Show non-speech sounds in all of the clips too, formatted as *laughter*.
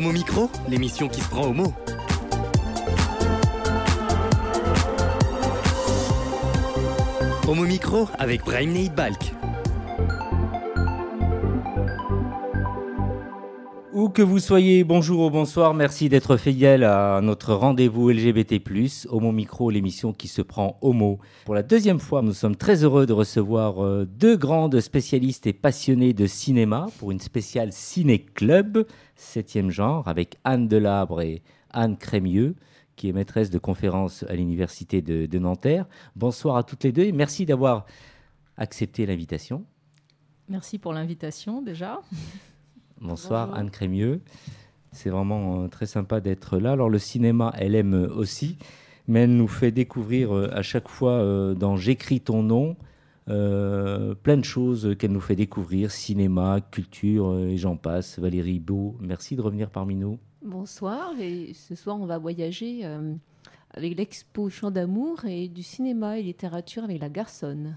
Homo Micro, l'émission qui se prend au mot. Homo Micro avec Brahim Balk. Que vous soyez, bonjour ou bonsoir, merci d'être fidèle à notre rendez-vous LGBT+, Homo Micro, l'émission qui se prend homo. Pour la deuxième fois, nous sommes très heureux de recevoir euh, deux grandes spécialistes et passionnés de cinéma pour une spéciale ciné-club, septième genre, avec Anne Delabre et Anne Crémieux, qui est maîtresse de conférences à l'université de, de Nanterre. Bonsoir à toutes les deux et merci d'avoir accepté l'invitation. Merci pour l'invitation déjà. Bonsoir Bonjour. Anne Crémieux. C'est vraiment euh, très sympa d'être là. Alors le cinéma, elle aime euh, aussi, mais elle nous fait découvrir euh, à chaque fois dans J'écris ton nom euh, plein de choses qu'elle nous fait découvrir, cinéma, culture et j'en passe. Valérie Beau, merci de revenir parmi nous. Bonsoir, et ce soir on va voyager euh, avec l'expo Chant d'amour et du cinéma et littérature avec la garçonne.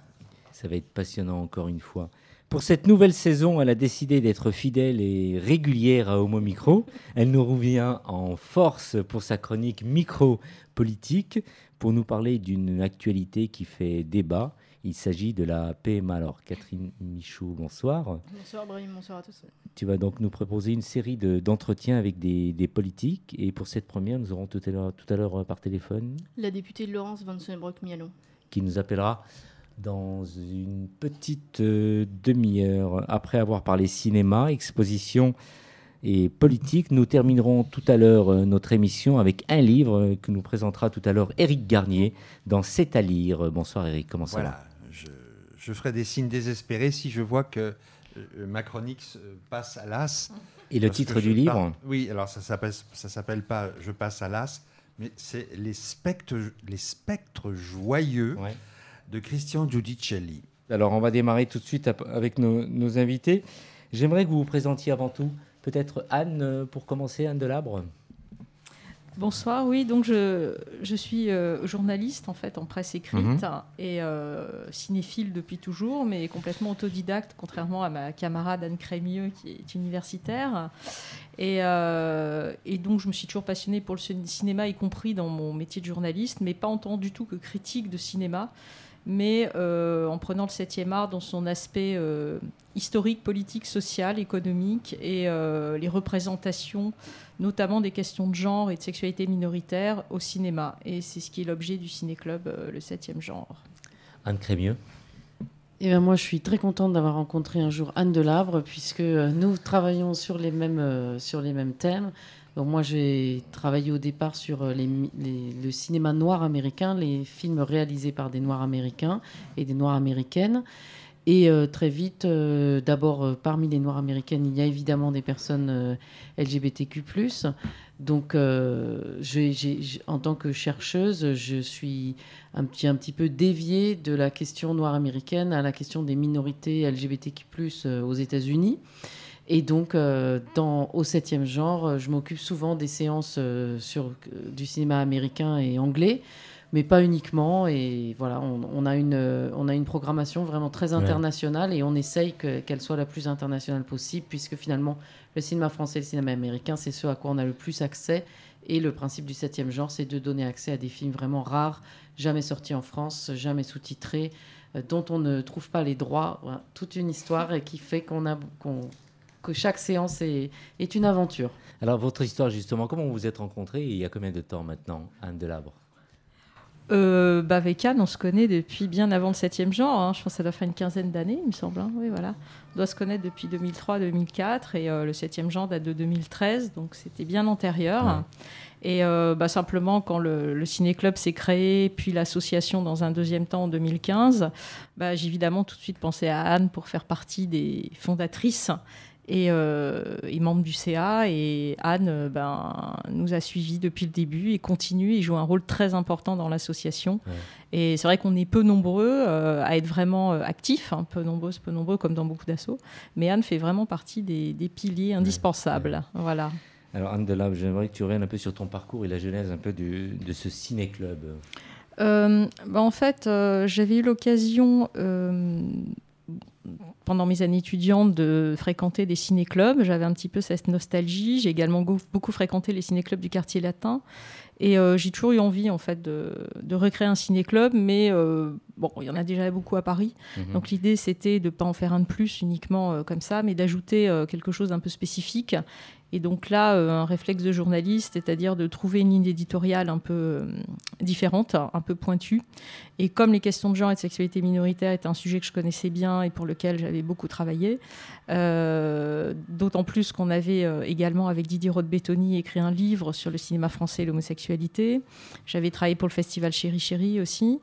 Ça va être passionnant encore une fois. Pour cette nouvelle saison, elle a décidé d'être fidèle et régulière à Homo Micro. Elle nous revient en force pour sa chronique micro-politique pour nous parler d'une actualité qui fait débat. Il s'agit de la PMA. Alors, Catherine Michaud, bonsoir. Bonsoir Brahim, bonsoir à tous. Tu vas donc nous proposer une série de- d'entretiens avec des, des politiques. Et pour cette première, nous aurons tout à l'heure tout à l'heure, euh, par téléphone La députée Laurence Van Sonnenbroek-Mialon. qui nous appellera dans une petite euh, demi-heure. Après avoir parlé cinéma, exposition et politique, nous terminerons tout à l'heure euh, notre émission avec un livre euh, que nous présentera tout à l'heure Éric Garnier dans C'est à lire. Bonsoir Éric, comment ça va je, je ferai des signes désespérés si je vois que ma chronique se- passe à l'as. Et le titre du livre Oui, alors ça s'appelle ça s'appelle pas Je passe à l'as, mais c'est les spectres les spectres joyeux Ouais. De Christian Giudicelli. Alors, on va démarrer tout de suite avec nos, nos invités. J'aimerais que vous vous présentiez avant tout, peut-être Anne, euh, pour commencer, Anne Delabre. Bonsoir, oui, donc je, je suis euh, journaliste en fait en presse écrite Mhm. et euh, cinéphile depuis toujours, mais complètement autodidacte, contrairement à ma camarade Anne Crémieux qui est universitaire. Et, euh, et donc je me suis toujours passionnée pour le cin- cinéma, y compris dans mon métier de journaliste, mais pas en tant du tout que critique de cinéma, mais euh, en prenant le 7e art dans son aspect euh, historique, politique, social, économique et euh, les représentations notamment des questions de genre et de sexualité minoritaire au cinéma. Et c'est ce qui est l'objet du ciné-club, euh, le 7e genre. Anne Crémieux. Eh ben moi, je suis très contente d'avoir rencontré un jour Anne Delabre, puisque nous travaillons sur les mêmes, euh, sur les mêmes thèmes. Moi, j'ai travaillé au départ sur euh, le cinéma noir américain, les films réalisés par des Noirs américains et des Noires américaines. Et euh, très vite, euh, d'abord, parmi les Noires américaines, il y a évidemment des personnes LGBTQ+. Donc, en tant que chercheuse, je suis un petit, un petit peu déviée de la question noire américaine à la question des minorités LGBTQ+, aux États-Unis. Et donc, euh, dans, au septième genre, euh, je m'occupe souvent des séances euh, sur, du cinéma américain et anglais, mais pas uniquement. Et voilà, on, on a, une, euh, on a une programmation vraiment très Ouais. internationale et on essaye que- qu'elle soit la plus internationale possible, puisque finalement, le cinéma français et le cinéma américain, c'est ce à quoi on a le plus accès. Et le principe du septième genre, c'est de donner accès à des films vraiment rares, jamais sortis en France, jamais sous-titrés, dont on ne trouve pas les droits. Voilà, toute une histoire et qui fait qu'on a, qu'on- que chaque séance est, est une aventure. Alors, votre histoire, justement, comment vous vous êtes rencontrés et il y a combien de temps maintenant, Anne Delabre? Euh, bah, avec Anne, on se connaît depuis bien avant le 7e genre. hein. Je pense que ça doit faire une quinzaine d'années, il me semble. hein. Oui, voilà. On doit se connaître depuis 2003-2004 et euh, le 7e genre date de 2013, donc c'était bien antérieur. Ouais. Et euh, bah, simplement, quand le, le ciné-club s'est créé, puis l'association dans un deuxième temps en 2015, bah, j'ai évidemment tout de suite pensé à Anne pour faire partie des fondatrices et, euh, et membre du CA. Et Anne euh, ben, nous a suivis depuis le début et continue et joue un rôle très important dans l'association. Ouais. Et c'est vrai qu'on est peu nombreux euh, à être vraiment euh, actifs, hein, peu nombreux, peu nombreux comme dans beaucoup d'assauts. Mais Anne fait vraiment partie des, des piliers indispensables. Voilà. Alors, Anne Delabre, j'aimerais que tu reviennes un peu sur ton parcours et la genèse un peu du- de ce ciné-club. Euh, bah, en fait, euh, j'avais eu l'occasion, euh, pendant mes années étudiantes de fréquenter des ciné-clubs. J'avais un petit peu cette nostalgie. J'ai également beaucoup fréquenté les ciné-clubs du quartier latin. Et euh, j'ai toujours eu envie en fait de, de recréer un ciné-club, mais euh, bon, il y en a déjà beaucoup à Paris. Mhm. Donc l'idée c'était de ne pas en faire un de plus uniquement euh, comme ça, mais d'ajouter quelque chose d'un peu spécifique. Et donc là, euh, un réflexe de journaliste, c'est-à-dire de trouver une ligne éditoriale un peu euh, différente, un peu pointue. Et comme les questions de genre et de sexualité minoritaire étaient un sujet que je connaissais bien et pour lequel j'avais beaucoup travaillé, euh, d'autant plus qu'on avait également avec Didier Roth-Bétoni écrit un livre sur le cinéma français et l'homosexualité. J'avais travaillé pour le festival Chéri Chéri aussi.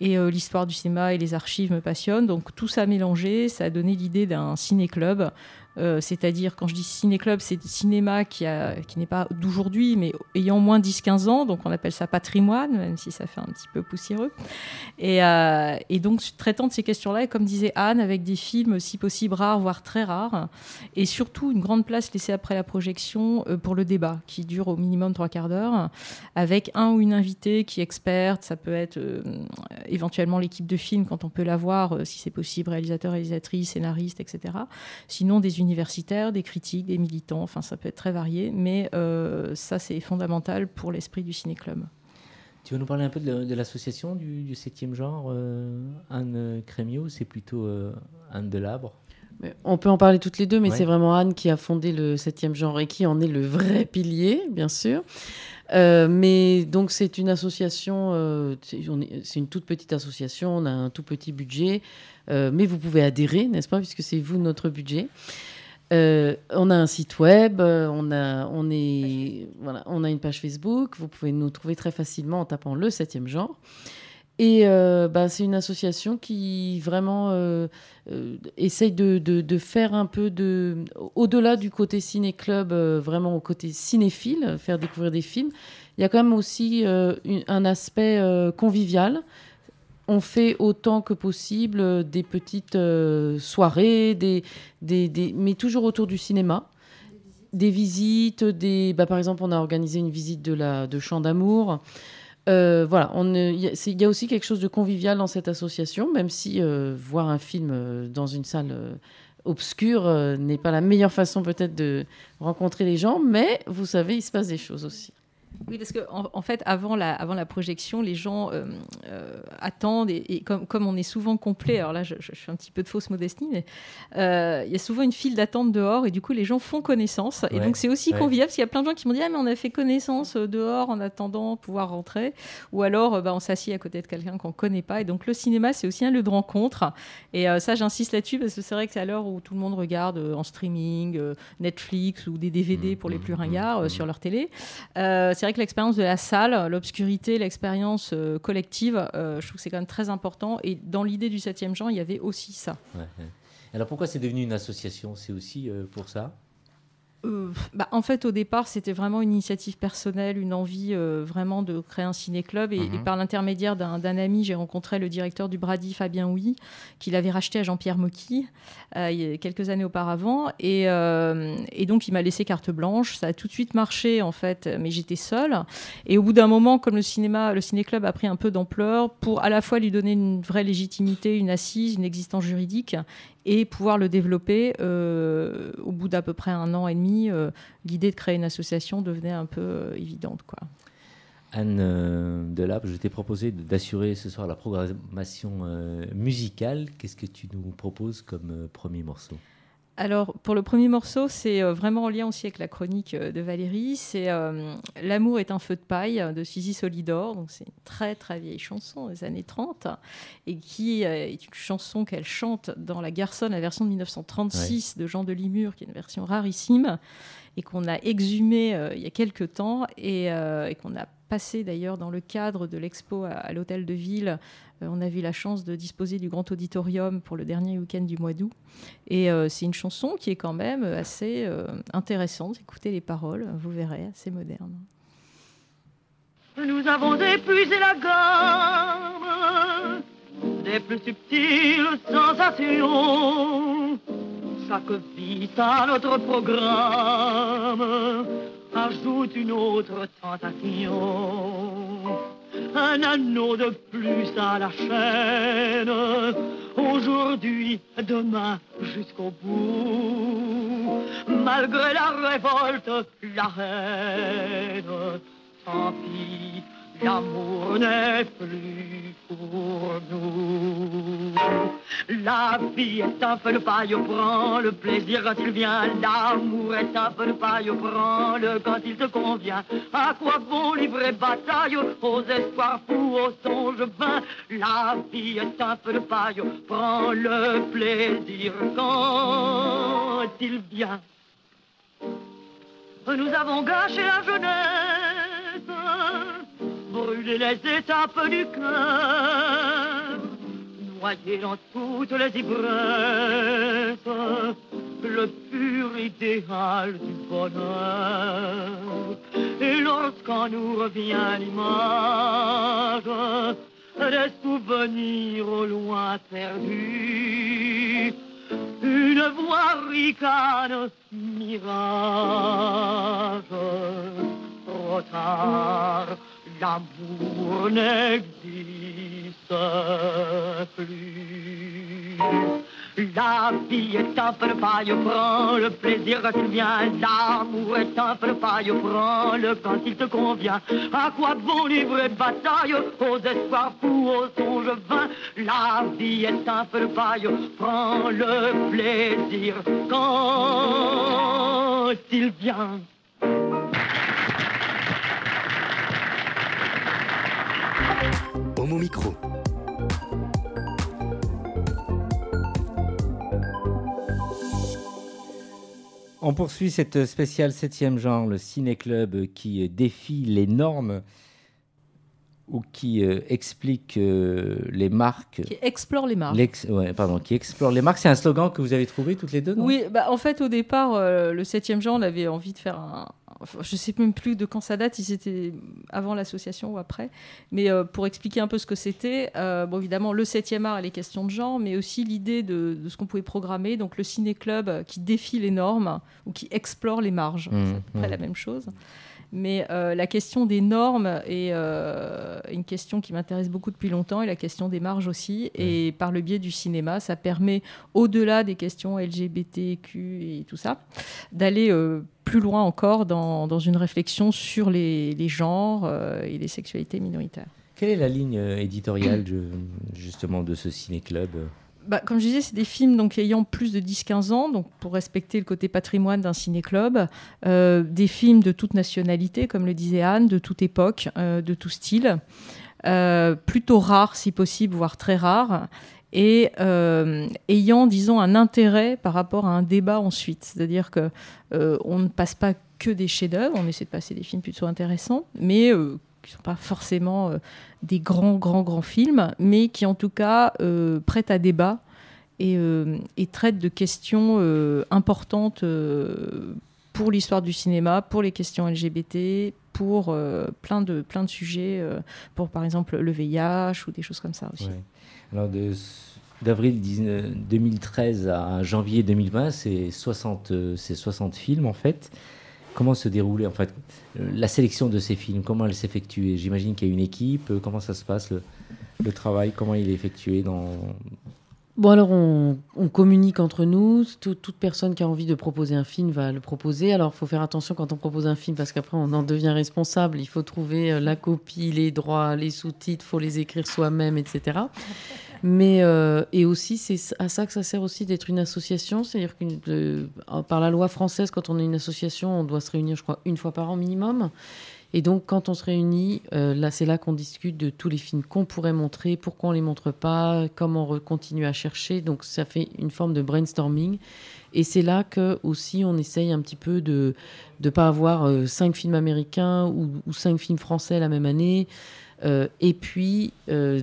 Et l'histoire du cinéma et les archives me passionnent. Donc tout ça mélangé, ça a donné l'idée d'un ciné-club. Euh, c'est-à-dire, quand je dis ciné-club, c'est cinéma qui, a- qui n'est pas d'aujourd'hui, mais ayant moins 10-15 ans, donc on appelle ça patrimoine, même si ça fait un petit peu poussiéreux. Et, euh, et donc, traitant de ces questions-là, et comme disait Anne, avec des films si possible rares, voire très rares, et surtout une grande place laissée après la projection euh, pour le débat, qui dure au minimum trois quarts d'heure, avec un ou une invitée qui est experte, ça peut être éventuellement l'équipe de film quand on peut l'avoir, euh, si c'est possible, réalisateur, réalisatrice, scénariste, etc. Sinon, des universitaires, des critiques, des militants, enfin ça peut être très varié, mais euh, ça c'est fondamental pour l'esprit du ciné-club. Tu veux nous parler un peu de, la- de l'association du, du 7e genre, euh, Anne Crémieux C'est plutôt euh, Anne Delabre? On peut en parler toutes les deux, mais Ouais. c'est vraiment Anne qui a fondé le 7e genre et qui en est le vrai pilier, bien sûr. Euh, mais donc c'est une association, euh, c'est une toute petite association, on a un tout petit budget, euh, mais vous pouvez adhérer, n'est-ce pas, puisque c'est vous notre budget. Euh, on a un site web, on a, on, est, voilà, on a une page Facebook, vous pouvez nous trouver très facilement en tapant le 7e genre. Et euh, bah, c'est une association qui vraiment euh, euh, essaye de, de- faire un peu de. Au-delà du côté ciné-club, euh, vraiment au côté cinéphile, faire découvrir des films, il y a quand même aussi un aspect convivial. On fait autant que possible des petites soirées, des, des, des- mais toujours autour du cinéma. Des visites, des, bah, par exemple, on a organisé une visite de, la, de d'amour. Euh, voilà, il y, a- aussi quelque chose de convivial dans cette association, même si euh, voir un film euh, dans une salle obscure n'est pas la meilleure façon peut-être de rencontrer les gens, mais vous savez, il se passe des choses aussi. Oui, parce qu'en en, fait, avant la, avant la projection, les gens euh, euh, attendent, et, et comme, comme on est souvent complet, alors là, je, je fais un petit peu de fausse modestie, mais euh, il y a souvent une file d'attente dehors, et du coup, les gens font connaissance. Et donc, c'est aussi ouais. convivial, parce qu'il y a plein de gens qui m'ont dit Ah, mais on a fait connaissance dehors en attendant pouvoir rentrer. Ou alors, bah, on s'assied à côté de quelqu'un qu'on ne connaît pas. Et donc, le cinéma, c'est aussi un lieu de rencontre. Et ça, j'insiste là-dessus, parce que c'est vrai que c'est à l'heure où tout le monde regarde en streaming, Netflix ou des DVD pour les plus ringards euh, sur leur télé. C'est vrai que l'expérience de la salle, l'obscurité, l'expérience euh, collective, euh, je trouve que c'est quand même très important. Et dans l'idée du 7e genre, il y avait aussi ça. Alors pourquoi c'est devenu une association? C'est aussi euh, pour ça? Euh, bah, en fait, au départ, c'était vraiment une initiative personnelle, une envie euh, vraiment de créer un ciné-club. Et, Mhm. et par l'intermédiaire d'un ami, j'ai rencontré le directeur du Brady, Fabien Houy, qui l'avait racheté à Jean-Pierre Mocky euh, quelques années auparavant. Et, et donc, il m'a laissé carte blanche. Ça a tout de suite marché, en fait, mais j'étais seule. Et au bout d'un moment, comme le cinéma, le ciné-club a pris un peu d'ampleur, pour à la fois lui donner une vraie légitimité, une assise, une existence juridique, et pouvoir le développer, euh, au bout d'à peu près un an et demi, euh, l'idée de créer une association devenait un peu euh, évidente. Anne Delabre, je t'ai proposé d'assurer ce soir la programmation musicale. Qu'est-ce que tu nous proposes comme premier morceau? Alors, pour le premier morceau, c'est euh, vraiment en lien aussi avec la chronique euh, de Valérie. C'est euh, L'amour est un feu de paille de Suzy Solidor. Donc, c'est une très très vieille chanson des années 30 et qui est une chanson qu'elle chante dans La Garçonne, la version de 1936 de Jean de Limur, qui est une version rarissime et qu'on a exhumée euh, il y a quelques temps et, euh, et qu'on a passé d'ailleurs dans le cadre de l'expo à, à l'hôtel de ville. Euh, on a eu la chance de disposer du grand auditorium pour le dernier week-end du mois d'août. Et euh, c'est une chanson qui est quand même assez euh, intéressante. Écoutez les paroles, vous verrez, assez moderne. Nous avons épuisé la gamme des plus subtiles sensations. Chaque vie à notre programme ajoute une autre tentation. Un anneau de plus à la chaîne. Aujourd'hui, demain, jusqu'au bout. Malgré la révolte, la haine, tant pis, l'amour n'est plus pour nous. La vie est un feu de paille, prends le plaisir quand il vient. L'amour est un feu de paille, prends-le quand il te convient. À quoi bon livrer bataille aux espoirs fous, aux songes vains? La vie est un feu de paille, prends le plaisir quand il vient. Nous avons gâché la jeunesse, brûlé les étapes du cœur, noyé dans toutes les ivresses le pur idéal du bonheur. Et lorsqu'en nous revient l'image des souvenirs au loin perdus, une voix ricane, mirage. Trop tard, l'amour n'existe plus. La vie est un peu de paille, prends le plaisir quand il vient. L'amour est un peu de paille, prends-le quand il te convient. À quoi bon livrer bataille aux espoirs fous, aux songes vains? La vie est un peu de paille, prends le plaisir quand il vient. Micro. On poursuit cette spéciale 7e genre, le ciné-club qui défie les normes ou qui euh, explique euh, les marques. Qui explore les marques. Ouais, pardon, qui explore les marques. C'est un slogan que vous avez trouvé toutes les deux, non? Oui, bah, en fait, au départ, euh, le 7e genre, on avait envie de faire un. Enfin, je sais même plus de quand ça date, si c'était avant l'association ou après. Mais euh, pour expliquer un peu ce que c'était, euh, bon, évidemment, le 7e art et les questions de genre, mais aussi l'idée de, de ce qu'on pouvait programmer. Donc, le ciné-club qui défie les normes ou qui explore les marges. Mmh, C'est à peu près mmh. la même chose. Mais euh, la question des normes est euh, une question qui m'intéresse beaucoup depuis longtemps et la question des marges aussi. Et par le biais du cinéma, ça permet, au-delà des questions LGBTQ et tout ça, d'aller euh, plus loin encore dans, dans une réflexion sur les, les genres et les sexualités minoritaires. Quelle est la ligne éditoriale de- justement de ce ciné-club? Bah, comme je disais, c'est des films donc, ayant plus de 10-15 ans, donc pour respecter le côté patrimoine d'un ciné-club. Euh, des films de toute nationalité, comme le disait Anne, de toute époque, euh, de tout style. Euh, plutôt rares si possible, voire très rares. Et ayant, disons, un intérêt par rapport à un débat ensuite. C'est-à-dire que euh, on ne passe pas que des chefs-d'œuvre, on essaie de passer des films plutôt intéressants, mais qui ne sont pas forcément euh, des grands, grands, grands films, mais qui en tout cas euh, prêtent à débat et, euh, traitent de questions importantes pour l'histoire du cinéma, pour les questions LGBT, pour plein, de, plein de sujets, pour par exemple le VIH ou des choses comme ça aussi. Alors, d'avril 19 2013 à janvier 2020, c'est 60, euh, c'est 60 films en fait. Comment se déroulait en fait euh, la sélection de ces films? Comment elle s'effectuait? J'imagine qu'il y a une équipe. euh, Comment ça se passe le, travail? Comment il est effectué dans Bon, alors on, communique entre nous. Tout- toute personne qui a envie de proposer un film va le proposer. Alors, il faut faire attention quand on propose un film parce qu'après, on en devient responsable. Il faut trouver euh, la copie, les droits, les sous-titres, il faut les écrire soi-même, etc. Mais, euh, et aussi, c'est à ça que ça sert aussi d'être une association. C'est-à-dire que par la loi française, quand on est une association, on doit se réunir, je crois, une fois par an minimum. Et donc, quand on se réunit, euh, là, c'est là qu'on discute de tous les films qu'on pourrait montrer, pourquoi on les montre pas, comment on continue à chercher. Donc, ça fait une forme de brainstorming. Et c'est là que aussi on essaye un petit peu de ne pas avoir euh, cinq films américains ou, cinq films français la même année. Euh, et puis, euh,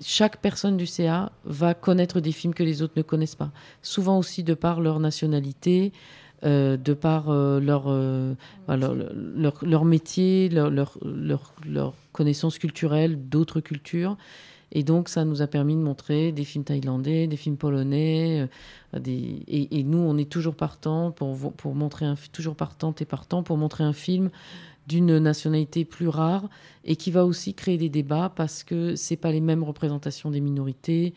chaque personne du CA va connaître des films que les autres ne connaissent pas. Souvent aussi de par leur nationalité, euh, de par euh, leur, euh, leur, leur, leur métier, leur, leur, connaissance culturelle d'autres cultures. Et donc, ça nous a permis de montrer des films thaïlandais, des films polonais. des... Et, et nous, on est toujours partant pour, pour montrer un, toujours partante et partant pour montrer un film d'une nationalité plus rare et qui va aussi créer des débats parce que c'est pas les mêmes représentations des minorités.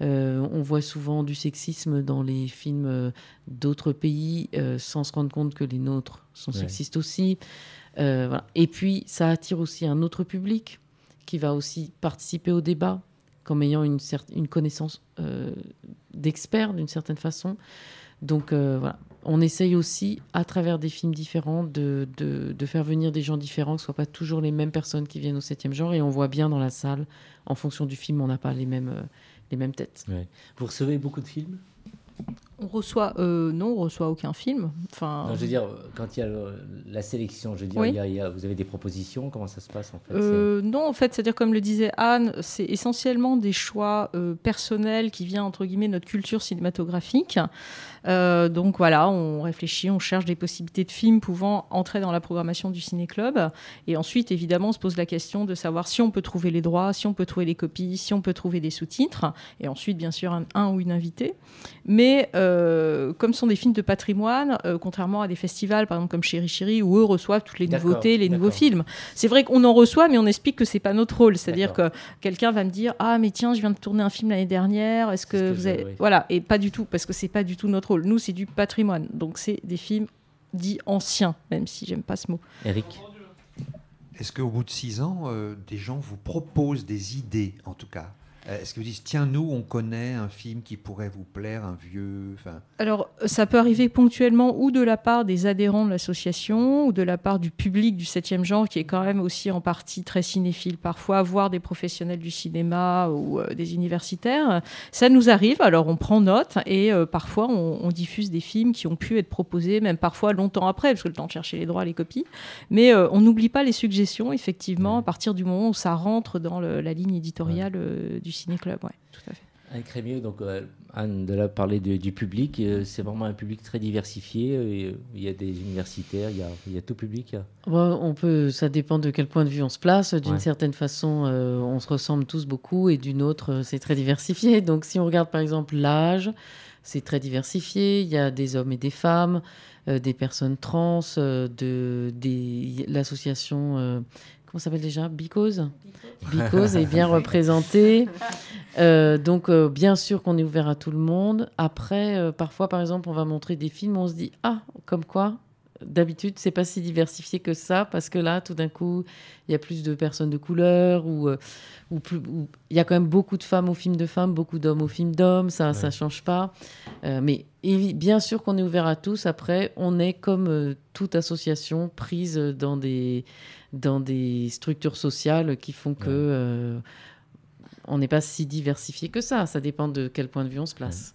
Euh, on voit souvent du sexisme dans les films euh, d'autres pays euh, sans se rendre compte que les nôtres sont Ouais. sexistes aussi. Euh, voilà. Et puis, ça attire aussi un autre public qui va aussi participer au débat comme ayant une, une connaissance d'expert d'une certaine façon. Donc voilà, on essaye aussi, à travers des films différents, de, de- de faire venir des gens différents, que ce ne soient pas toujours les mêmes personnes qui viennent au septième genre. Et on voit bien dans la salle, en fonction du film, on n'a pas les mêmes, euh, les mêmes têtes. Vous recevez beaucoup de films? On reçoit, euh, non, on reçoit aucun film. Enfin, Non, Je veux dire, quand il y a le- la sélection, je veux dire, Oui. il y a- il y a- vous avez des propositions, comment ça se passe en fait Euh, non, en fait, c'est-à-dire comme le disait Anne, c'est essentiellement des choix euh, personnels qui viennent entre guillemets notre culture cinématographique. Donc voilà, on réfléchit, on cherche des possibilités de films pouvant entrer dans la programmation du ciné-club. Et ensuite, évidemment, on se pose la question de savoir si on peut trouver les droits, si on peut trouver les copies, si on peut trouver des sous-titres. Et ensuite, bien sûr, un, un ou une invitée. Mais euh, comme ce sont des films de patrimoine, euh, contrairement à des festivals, par exemple comme Chéri Chéri, où eux reçoivent toutes les nouveautés, les nouveaux films. C'est vrai qu'on en reçoit, mais on explique que c'est pas notre rôle. C'est-à-dire que quelqu'un va me dire ah mais tiens, je viens de tourner un film l'année dernière. Est-ce que, vous je- avez oui. voilà et pas du tout parce que c'est pas du tout notre rôle. Nous c'est du patrimoine, donc c'est des films dits anciens, même si j'aime pas ce mot. Eric? Est-ce qu'au bout de six ans, euh, des gens vous proposent des idées, en tout cas? Est-ce que vous dites, tiens, nous, on connaît un film qui pourrait vous plaire, un vieux. Enfin, Alors, ça peut arriver ponctuellement ou de la part des adhérents de l'association ou de la part du public du 7e genre qui est quand même aussi en partie très cinéphile parfois, voire des professionnels du cinéma ou euh, des universitaires. Ça nous arrive, alors on prend note et euh, parfois on, on diffuse des films qui ont pu être proposés, même parfois longtemps après, parce que le temps de chercher les droits, les copies. Mais euh, on n'oublie pas les suggestions, effectivement, à partir du moment où ça rentre dans le- la ligne éditoriale euh, du ciné-club. Ouais, tout à fait. Anne Crémieux, donc euh, Anne de là parler de- du public, euh, c'est vraiment un public très diversifié. euh, euh, il y a des universitaires, il y a, il y a tout public. a- Bon, on peut, ça dépend de quel point de vue on se place. D'une Ouais. certaine façon, euh, on se ressemble tous beaucoup, et d'une autre, c'est très diversifié. *laughs* Donc, si on regarde par exemple l'âge, c'est très diversifié. Il y a des hommes et des femmes, euh, des personnes trans, euh, de, des, l'association, euh, comment s'appelle déjà? Because? Because est bien *laughs* représentée. Euh, donc, euh, bien sûr qu'on est ouvert à tout le monde. Après, euh, parfois, par exemple, on va montrer des films, on se dit Ah, comme quoi D'habitude, c'est pas si diversifié que ça, parce que là, tout d'un coup, il y a plus de personnes de couleur, ou, il y a quand même beaucoup de femmes aux films de femmes, beaucoup d'hommes aux films d'hommes, ça, ça change pas. Mais bien sûr qu'on est ouvert à tous. Après, on est comme toute association prise dans des, dans des structures sociales qui font que euh, on n'est pas si diversifié que ça. Ça dépend de quel point de vue on se place.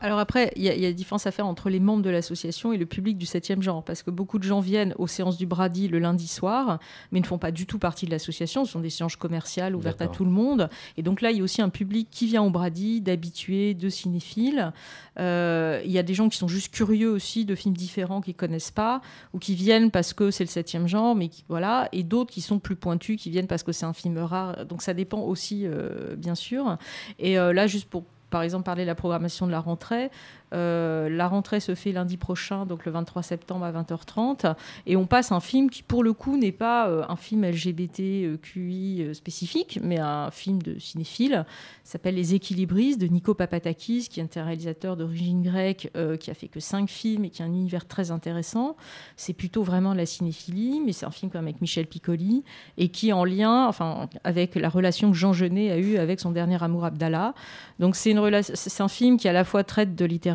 Alors après, il y, a- y a différence à faire entre les membres de l'association et le public du 7e genre, parce que beaucoup de gens viennent aux séances du Brady le lundi soir, mais ne font pas du tout partie de l'association. Ce sont des séances commerciales ouvertes à tout le monde. Et donc là, il y a aussi un public qui vient au Brady, d'habitués, de cinéphiles. Euh, il y a des gens qui sont juste curieux aussi de films différents qu'ils connaissent pas, ou qui viennent parce que c'est le 7e genre, mais qui, voilà, et d'autres qui sont plus pointus, qui viennent parce que c'est un film rare. Donc ça dépend aussi, euh, bien sûr. Et euh, là, juste pour par exemple parler de la programmation de la rentrée. Euh, la rentrée se fait lundi prochain, donc le 23 septembre à 20h30, et on passe un film qui, pour le coup, n'est pas euh, un film LGBTQI euh, spécifique, mais un film de cinéphile. S'appelle Les Équilibristes de Nico Papatakis, qui est un réalisateur d'origine grecque, qui a fait que cinq films et qui a un univers très intéressant. C'est plutôt vraiment de la cinéphilie, mais c'est un film avec Michel Piccoli et qui est en lien, enfin, avec la relation que Jean Genet a eue avec son dernier amour Abdallah. Donc c'est un film qui à la fois traite de littérature,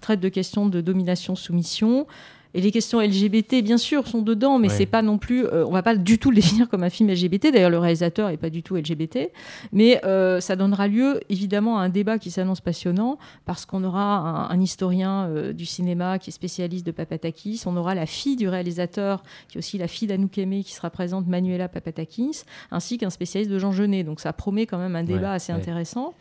traite de questions de domination-soumission. Et les questions LGBT, bien sûr, sont dedans, mais Ouais. c'est pas non plus. euh, on va pas du tout le *laughs* définir comme un film LGBT. D'ailleurs, le réalisateur est pas du tout LGBT. Mais euh, ça donnera lieu, évidemment, à un débat qui s'annonce passionnant, parce qu'on aura un, un historien euh, du cinéma qui est spécialiste de Papatakis. On aura la fille du réalisateur, qui est aussi la fille d'Anouk qui sera présente, Manuela Papatakis, ainsi qu'un spécialiste de Jean Genet. Donc ça promet quand même un débat Ouais, assez ouais. intéressant.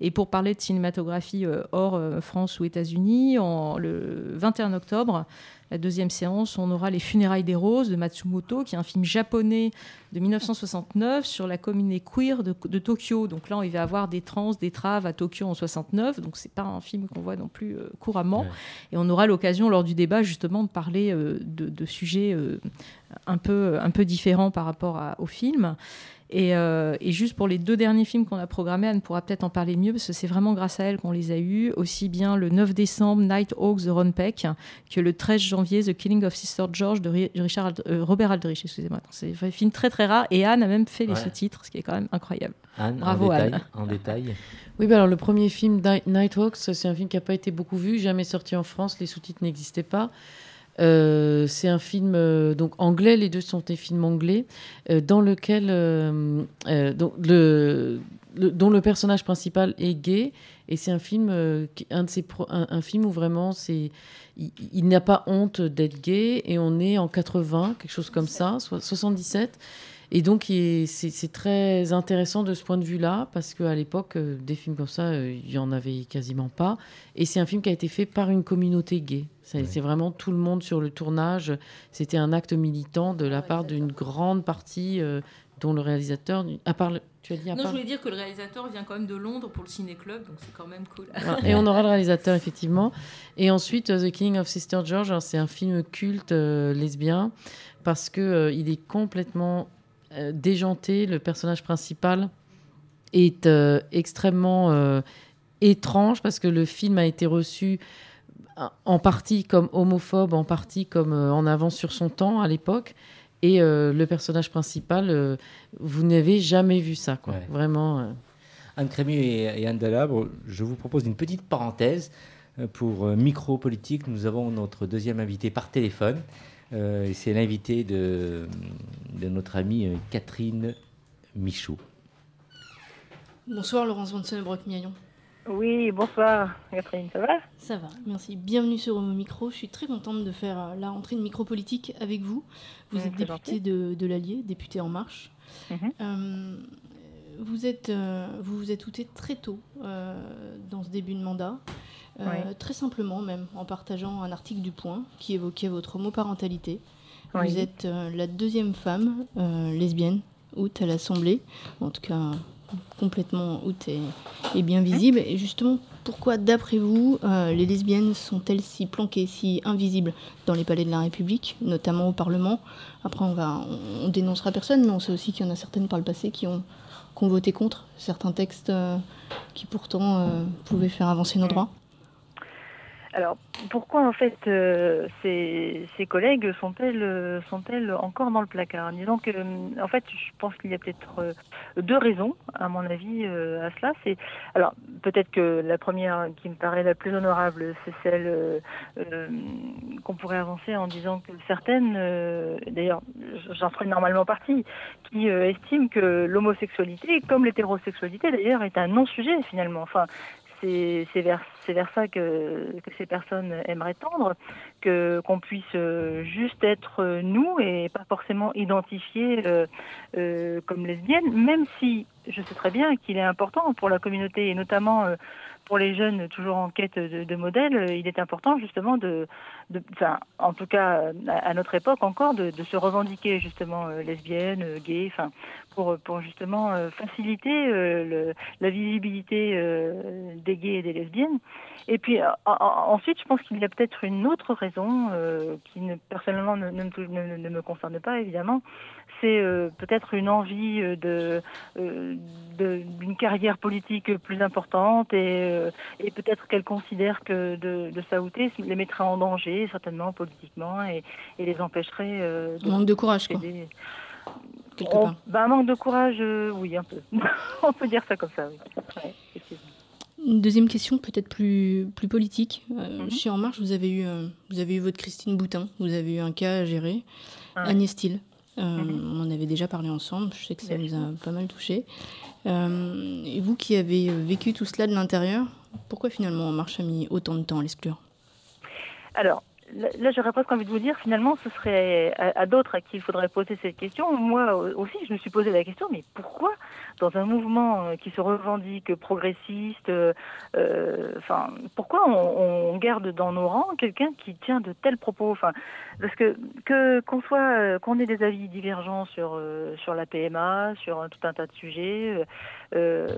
Et pour parler de cinématographie hors France ou États-Unis, le 21 octobre, la deuxième séance, on aura Les funérailles des roses de Matsumoto, qui est un film japonais de 1969 sur la communauté queer de, de Tokyo. Donc là, il va avoir des trans, des traves à Tokyo en 69. Donc c'est pas un film qu'on voit non plus euh, couramment. Ouais. Et on aura l'occasion lors du débat justement de parler euh, de, de sujets euh, un peu, un peu différent par rapport à- au film. Et, euh, et juste pour les deux derniers films qu'on a programmés, Anne pourra peut-être en parler mieux parce que c'est vraiment grâce à elle qu'on les a eus. Aussi bien le 9 décembre, Night Hawks de Ron Peck que le 13 janvier, The Killing of Sister George de Ri- Richard Ald- euh, Robert Aldrich. Excusez-moi. C'est un film très très rare et Anne a même fait les sous-titres, ce qui est quand même incroyable. Anne, Bravo, en détail, Anne. en détail. Oui, bah alors le premier film, Night- Nighthawks, c'est un film qui n'a pas été beaucoup vu, jamais sorti en France, les sous-titres n'existaient pas. Euh, c'est un film euh, donc anglais, les deux sont des films anglais, euh, dans lequel donc, le, dont le personnage principal est gay, et c'est un film, un de un, un film où vraiment c'est il, il n'a pas honte d'être gay, et on est en 80, quelque chose comme ça, so- 77. Et donc, c'est très intéressant de ce point de vue-là, parce qu'à l'époque, euh, des films comme ça, euh, il y en avait quasiment pas. Et c'est un film qui a été fait par une communauté gay. C'est vraiment tout le monde sur le tournage. C'était un acte militant de la part d'une grande partie, euh, dont le réalisateur. À part le- tu as dit à part- dire que le réalisateur vient quand même de Londres pour le ciné-club, donc c'est quand même cool. Voilà. Et on aura le réalisateur, effectivement. Et ensuite, The King of Sister George, alors, c'est un film culte euh, lesbien parce que euh, il est complètement euh, déjanté. Le personnage principal est euh, extrêmement euh, étrange parce que le film a été reçu en partie comme homophobe, en partie comme en avance sur son temps à l'époque. Et le personnage principal, vous n'avez jamais vu ça, quoi. Ouais. Vraiment. Anne Crémieux et, et Anne Dalabre, je vous propose une petite parenthèse pour Micro Politique. Nous avons notre deuxième invité par téléphone. Euh, c'est l'invité de, de notre amie euh, Catherine Michaud. Bonsoir Laurence Van Sonnebrock-Miaillon. Oui, bonsoir Catherine, ça va? Ça va, merci. Bienvenue sur Homo Micro. Je suis très contente de faire euh, la rentrée de micro-politique avec vous. Vous êtes député de, de l'Allier, député En Marche. Mhm. Euh, vous, êtes, euh, vous vous êtes outé très tôt euh, dans ce début de mandat. Euh, Oui. Très simplement même, en partageant un article du Point qui évoquait votre homoparentalité. Oui. Vous êtes euh, la deuxième femme euh, lesbienne out à l'Assemblée, en tout cas complètement out et, et bien visible. Et justement, pourquoi, d'après vous, les lesbiennes sont-elles si planquées, si invisibles dans les palais de la République, notamment au Parlement? Après, on, va, on, on dénoncera personne, mais on sait aussi qu'il y en a certaines par le passé qui ont, qui ont voté contre certains textes euh, qui pourtant euh, pouvaient faire avancer nos droits. Alors, pourquoi en fait euh, ces, ces collègues sont-elles sont-elles encore dans le placard Disons que, en fait, je pense qu'il y a peut-être euh, deux raisons, à mon avis, euh, à cela. C'est alors peut-être que la première, qui me paraît la plus honorable, c'est celle euh, euh, qu'on pourrait avancer en disant que certaines, d'ailleurs, j'en ferai normalement partie, qui estiment que l'homosexualité, comme l'hétérosexualité d'ailleurs, est un non-sujet finalement. Enfin, c'est vers, ça que, ces personnes aimeraient tendre, que qu'on puisse euh, juste être nous et pas forcément identifier euh, euh, comme lesbienne, même si je sais très bien qu'il est important pour la communauté et notamment euh, pour les jeunes toujours en quête de, de modèles, il est important justement de, en tout cas à, notre époque encore, de, se revendiquer justement euh, lesbienne, euh, gay, pour, justement euh, faciliter euh, la visibilité des gays et des lesbiennes. Et puis en- en- ensuite, je pense qu'il y a peut-être une autre raison qui ne, personnellement ne, me concerne pas évidemment. C'est peut-être une envie de d'une carrière politique plus importante et, peut-être qu'elle considère que de, de s'outer les mettrait en danger certainement politiquement et, et les empêcherait euh, de Manque de courage, quoi, quelque part. bah, un manque de courage, euh, oui, un peu. *laughs* On peut dire ça comme ça, oui. Ouais. Une deuxième question, peut-être plus, plus politique. Euh, Mhm. Chez En Marche, vous avez, eu, euh, vous avez eu votre Christine Boutin, vous avez eu un cas à gérer. Ouais. Agnès euh, Mhm. on en avait déjà parlé ensemble, je sais que ça Bien vous a pas mal touché. Et vous qui avez vécu tout cela de l'intérieur, pourquoi finalement En Marche a mis autant de temps à l'exclure? Alors, là, j'aurais presque envie de vous dire, finalement, ce serait à, à d'autres à qui il faudrait poser cette question. Moi aussi, je me suis posé la question, mais pourquoi, dans un mouvement euh, qui se revendique progressiste, euh, euh, enfin, pourquoi on, on garde dans nos rangs quelqu'un qui tient de tels propos? Enfin, parce que que qu'on soit, euh, qu'on ait des avis divergents sur euh, sur la PMA, sur tout un tas de sujets, euh,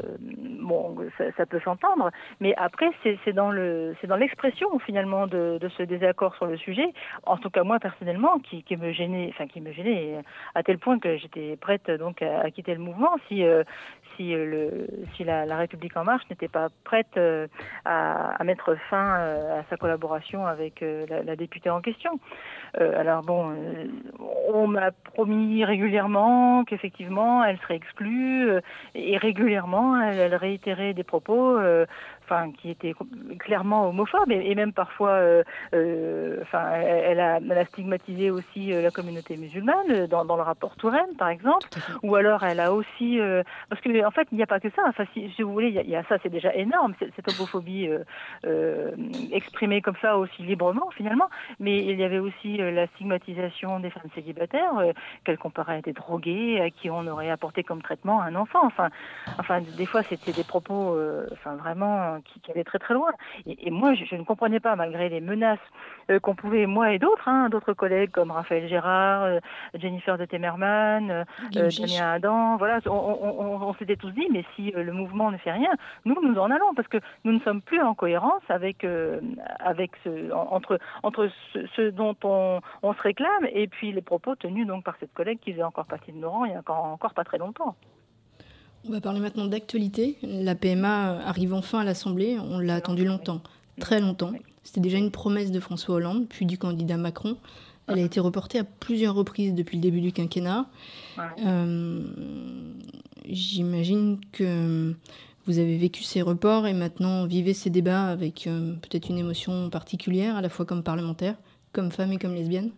bon, ça, peut s'entendre, mais après, c'est dans le, c'est dans l'expression finalement de, ce désaccord sur le sujet. En tout cas, moi personnellement, qui, me gênait, enfin qui me gênait à tel point que j'étais prête donc à, quitter le mouvement si si le si la, République en marche n'était pas prête à, mettre fin à sa collaboration avec la, députée en question. alors bon, on m'a promis régulièrement qu'effectivement elle serait exclue et régulièrement elle, réitérait des propos enfin, qui était clairement homophobe et, même parfois, euh, euh, enfin, elle a, elle a, stigmatisé aussi euh, la communauté musulmane dans, dans, le rapport Touraine, par exemple, ou alors elle a aussi, parce que en fait, il n'y a pas que ça. Enfin, si, si vous voulez, il y, a, ça, c'est déjà énorme, cette homophobie exprimée comme ça aussi librement finalement, mais il y avait aussi la stigmatisation des femmes célibataires qu'elle comparait à des drogués à qui on aurait apporté comme traitement un enfant. Enfin, enfin, des fois, c'était des propos, enfin, vraiment qui, allait très très loin. Et, moi, je, ne comprenais pas, malgré les menaces euh, qu'on pouvait, moi et d'autres, hein, d'autres collègues comme Raphaël Gérard, euh, Jennifer de Temerman, euh, Damien Adam, voilà, on, s'était tous dit, mais si le mouvement ne fait rien, nous, nous en allons, parce que nous ne sommes plus en cohérence avec, avec ce, entre, entre ce, dont on, se réclame et puis les propos tenus donc par cette collègue qui faisait encore partie de nos rangs il y a encore, encore pas très longtemps. On va parler maintenant d'actualité. La PMA arrive enfin à l'Assemblée. On l'a attendu longtemps, très longtemps. C'était déjà une promesse de François Hollande, puis du candidat Macron. Elle a été reportée à plusieurs reprises depuis le début du quinquennat. Euh, j'imagine que vous avez vécu ces reports et maintenant vivez ces débats avec euh, peut-être une émotion particulière, à la fois comme parlementaire, comme femme et comme lesbienne?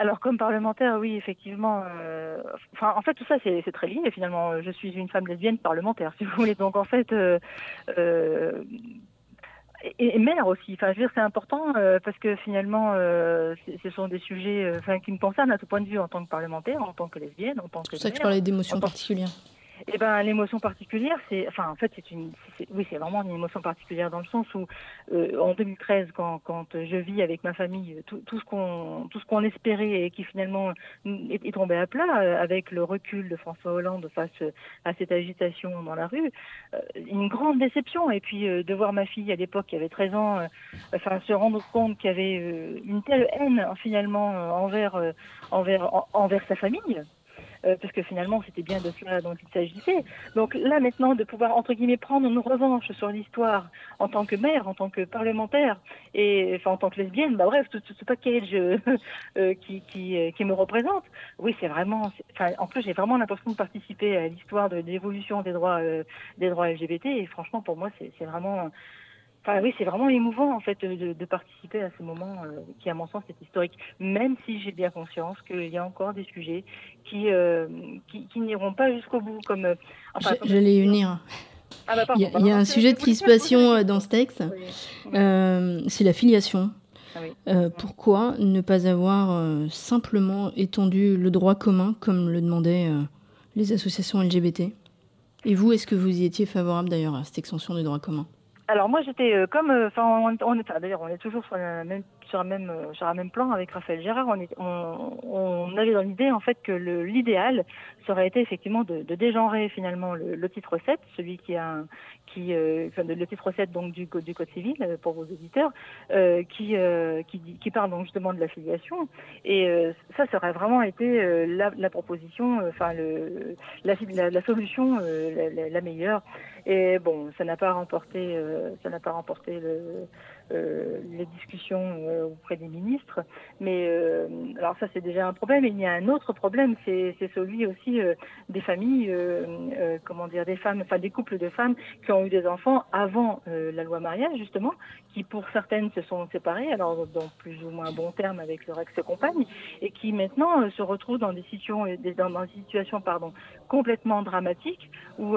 Alors comme parlementaire, oui, effectivement. Euh, enfin, en fait, tout ça, c'est très lié. Finalement, je suis une femme lesbienne parlementaire, *laughs* si vous voulez. Donc, en fait, euh, euh, et, mère aussi. Enfin, je veux dire, c'est important parce que finalement, ce sont des sujets, enfin, qui me concernent à tout point de vue en tant que parlementaire, en tant que lesbienne, en tant que. C'est pour ça que je parlais d'émotions particulières. Eh ben, l'émotion particulière, c'est, enfin, en fait, c'est une, oui, c'est vraiment une émotion particulière dans le sens où, euh, en 2013, quand, quand je vis avec ma famille tout, tout ce qu'on, tout ce qu'on espérait et qui finalement est, tombé à plat euh, avec le recul de François Hollande face à cette agitation dans la rue, euh, une grande déception. Et puis de voir ma fille à l'époque qui avait 13 ans, enfin, se rendre compte qu'il y avait une telle haine finalement envers, envers, envers sa famille. Euh, parce que finalement c'était bien de cela dont il s'agissait. Donc là maintenant de pouvoir entre guillemets prendre une revanche sur l'histoire en tant que mère, en tant que parlementaire et enfin en tant que lesbienne, bah bref tout, ce package euh, euh, qui, qui, qui, me représente, oui c'est vraiment, enfin en plus j'ai vraiment l'impression de participer à l'histoire de l'évolution des droits des droits LGBT et franchement pour moi c'est vraiment Enfin, oui, c'est vraiment émouvant en fait de, participer à ce moment euh, qui, à mon sens, est historique. Même si j'ai bien conscience qu'il y a encore des sujets qui euh, qui, n'iront pas jusqu'au bout, comme. Euh, enfin, J'allais y venir. Ah, bah, il y a, un sujet de crispation dans ce texte. c'est la filiation. Ah pourquoi ne pas avoir simplement étendu le droit commun comme le demandaient les associations LGBT Et vous, est-ce que vous y étiez favorable d'ailleurs à cette extension du droit commun? Alors moi j'étais euh, comme, euh, enfin on, on, d'ailleurs on est toujours sur la même sur un même euh, sur un même plan avec Raphaël Gérard. On, est, on, on avait dans l'idée en fait que l'idéal serait été effectivement de, de dégenrer finalement le, le, titre 7, celui qui a qui euh, enfin, le titre 7 donc du code du code civil euh, pour vos auditeurs, euh, qui, euh, qui qui parle donc justement de l'affiliation et ça, ça aurait vraiment été la, la, proposition, enfin le la, la, la solution la, la, meilleure. Et bon, ça n'a pas remporté ça n'a pas remporté le euh, les discussions euh, auprès des ministres. Mais euh, alors ça c'est déjà un problème. Il y a un autre problème, c'est celui aussi des familles, comment dire, des femmes, enfin des couples de femmes qui ont eu des enfants avant la loi mariage justement, qui pour certaines se sont séparées, alors dans plus ou moins bon terme avec leur ex-compagne, et qui maintenant se retrouvent dans des situations, dans des situations pardon, complètement dramatiques où,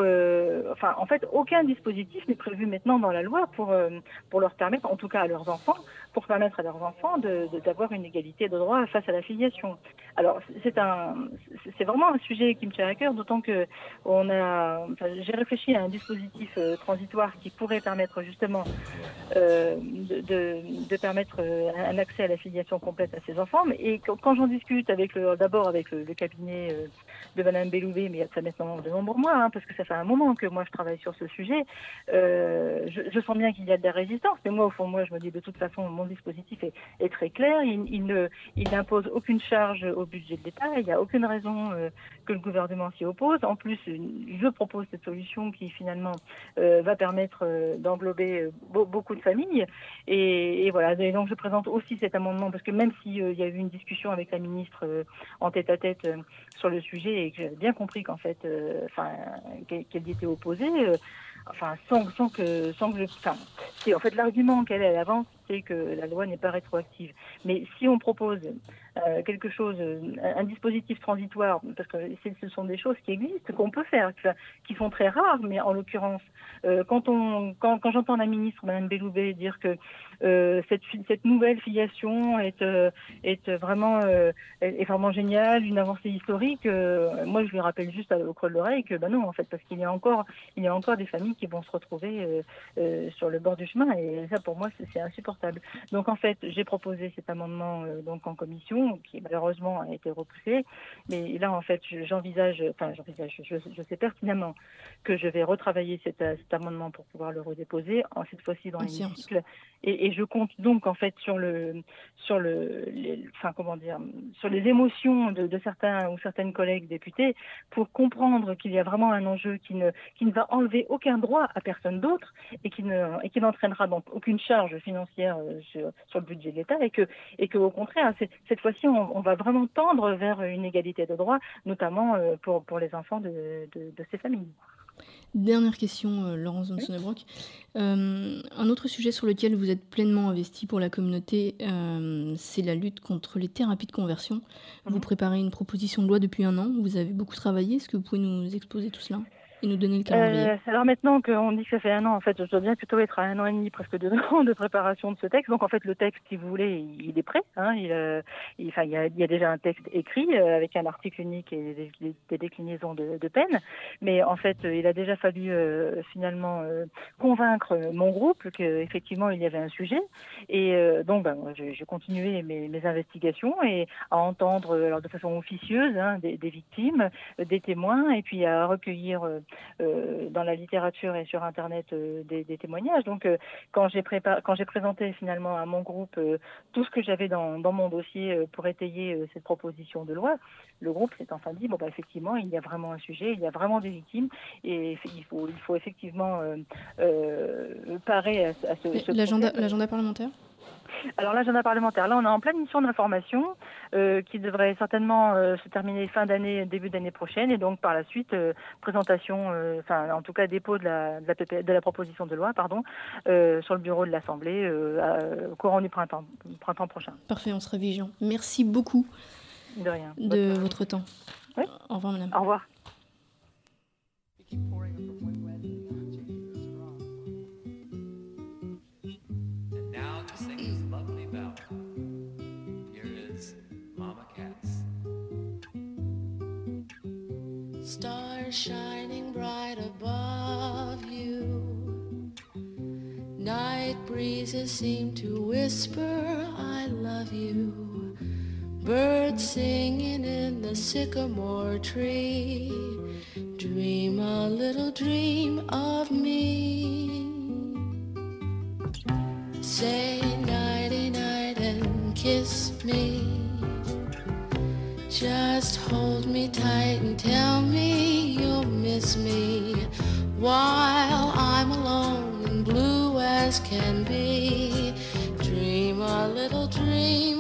enfin en fait aucun dispositif n'est prévu maintenant dans la loi pour pour leur permettre, en tout cas à leurs enfants, pour permettre à leurs enfants d'avoir de, d'avoir une égalité de droit face à la filiation. Alors, c'est un, c'est vraiment un sujet qui me tient à cœur, d'autant que on a, j'ai réfléchi à un dispositif euh, transitoire qui pourrait permettre justement euh, de, de, de, permettre euh, un accès à la filiation complète à ces enfants. Et quand, j'en discute avec d'abord avec le, cabinet euh, de Madame Belloubet, mais a ça maintenant de nombreux mois, hein, parce que ça fait un moment que moi je travaille sur ce sujet. Euh, je, sens bien qu'il y a de la résistance, mais moi au fond, moi je me dis de toute façon, mon dispositif est, très clair. Il, n'impose aucune charge au budget de l'État. Il n'y a aucune raison euh, que le gouvernement s'y oppose. En plus, je propose cette solution qui finalement euh, va permettre d'englober beaucoup de familles. Et, voilà. Et donc je présente aussi cet amendement parce que même s'il y a eu une discussion avec la ministre en tête à tête sur le sujet et que j'avais bien compris qu'en fait, enfin, qu'elle y était opposée enfin sans, que sans que enfin c'est en fait l'argument qu'elle elle avance c'est que la loi n'est pas rétroactive mais si on propose euh, quelque chose un dispositif transitoire parce que ce sont des choses qui existent qu'on peut faire qui sont très rares mais en l'occurrence euh, quand quand, quand j'entends la ministre madame Belloubet dire que euh, cette cette nouvelle filiation est euh, est vraiment euh, est vraiment géniale une avancée historique moi je lui rappelle juste au creux de l'oreille que ben non en fait parce qu'il y a encore y a encore des familles qui vont se retrouver euh, euh, sur le bord du chemin et ça pour moi c'est insupportable. Donc en fait j'ai proposé cet amendement euh, donc en commission qui malheureusement a été repoussé, mais là en fait j'envisage, enfin j'envisage, je, je, sais pertinemment que je vais retravailler cet, cet amendement pour pouvoir le redéposer, en cette fois-ci dans l'hémicycle et, et je compte donc en fait sur le sur le les, enfin comment dire sur les émotions de, de certains ou certaines collègues députés pour comprendre qu'il y a vraiment un enjeu qui ne qui ne va enlever aucun droit à personne d'autre et qui ne et qui n'entraînera donc aucune charge financière euh, sur, sur le budget de l'État et que et que au contraire cette fois-ci on, on va vraiment tendre vers une égalité de droits notamment euh, pour pour les enfants de, de, de ces familles. Dernière question, euh, Laurence. Euh, un autre sujet sur lequel vous êtes pleinement investi pour la communauté, euh, c'est la lutte contre les thérapies de conversion. Vous préparez une proposition de loi depuis un an, vous avez beaucoup travaillé. Est-ce que vous pouvez nous exposer tout cela? Et nous donner le calendrier euh, Alors maintenant qu'on dit que ça fait un an, en fait, je dois bien plutôt être à un an et demi, presque deux *laughs* ans de préparation de ce texte. Donc en fait, le texte, si vous voulez, il, est prêt. Hein, il, euh, il, enfin, il, y a, il y a déjà un texte écrit euh, avec un article unique et des, des, des déclinaisons de, de, peine. Mais en fait, il a déjà fallu finalement convaincre mon groupe qu'effectivement, il y avait un sujet. Et donc, ben, j'ai continué mes, mes, investigations et à entendre alors, de façon officieuse hein, des, des, victimes, des témoins, et puis à recueillir dans la littérature et sur Internet euh, des, des, témoignages. Donc, euh, quand j'ai quand j'ai présenté finalement à mon groupe euh, tout ce que j'avais dans, dans, mon dossier euh, pour étayer euh, cette proposition de loi, le groupe s'est enfin dit bon bah effectivement il y a vraiment un sujet, il y a vraiment des victimes et il faut il faut effectivement parer à, à ce, ce l'agenda parlementaire? Alors l'agenda parlementaire, là on est en pleine mission d'information euh, qui devrait certainement euh, se terminer fin d'année, début d'année prochaine, et donc par la suite euh, présentation, euh, enfin en tout cas dépôt de la, de la, PP, de la proposition de loi, pardon, sur le bureau de l'Assemblée au courant du printemps, printemps prochain. Parfait, on sera vigilant. Merci beaucoup de, rien. de votre temps. Oui. Au revoir madame. Au revoir. Shining bright above you. Night breezes seem to whisper, I love you. Birds singing in the sycamore tree. Dream a little dream of me. Say nighty night and kiss me. Just hold me tight and tell me you'll me while I'm alone and blue as can be. Dream a little dream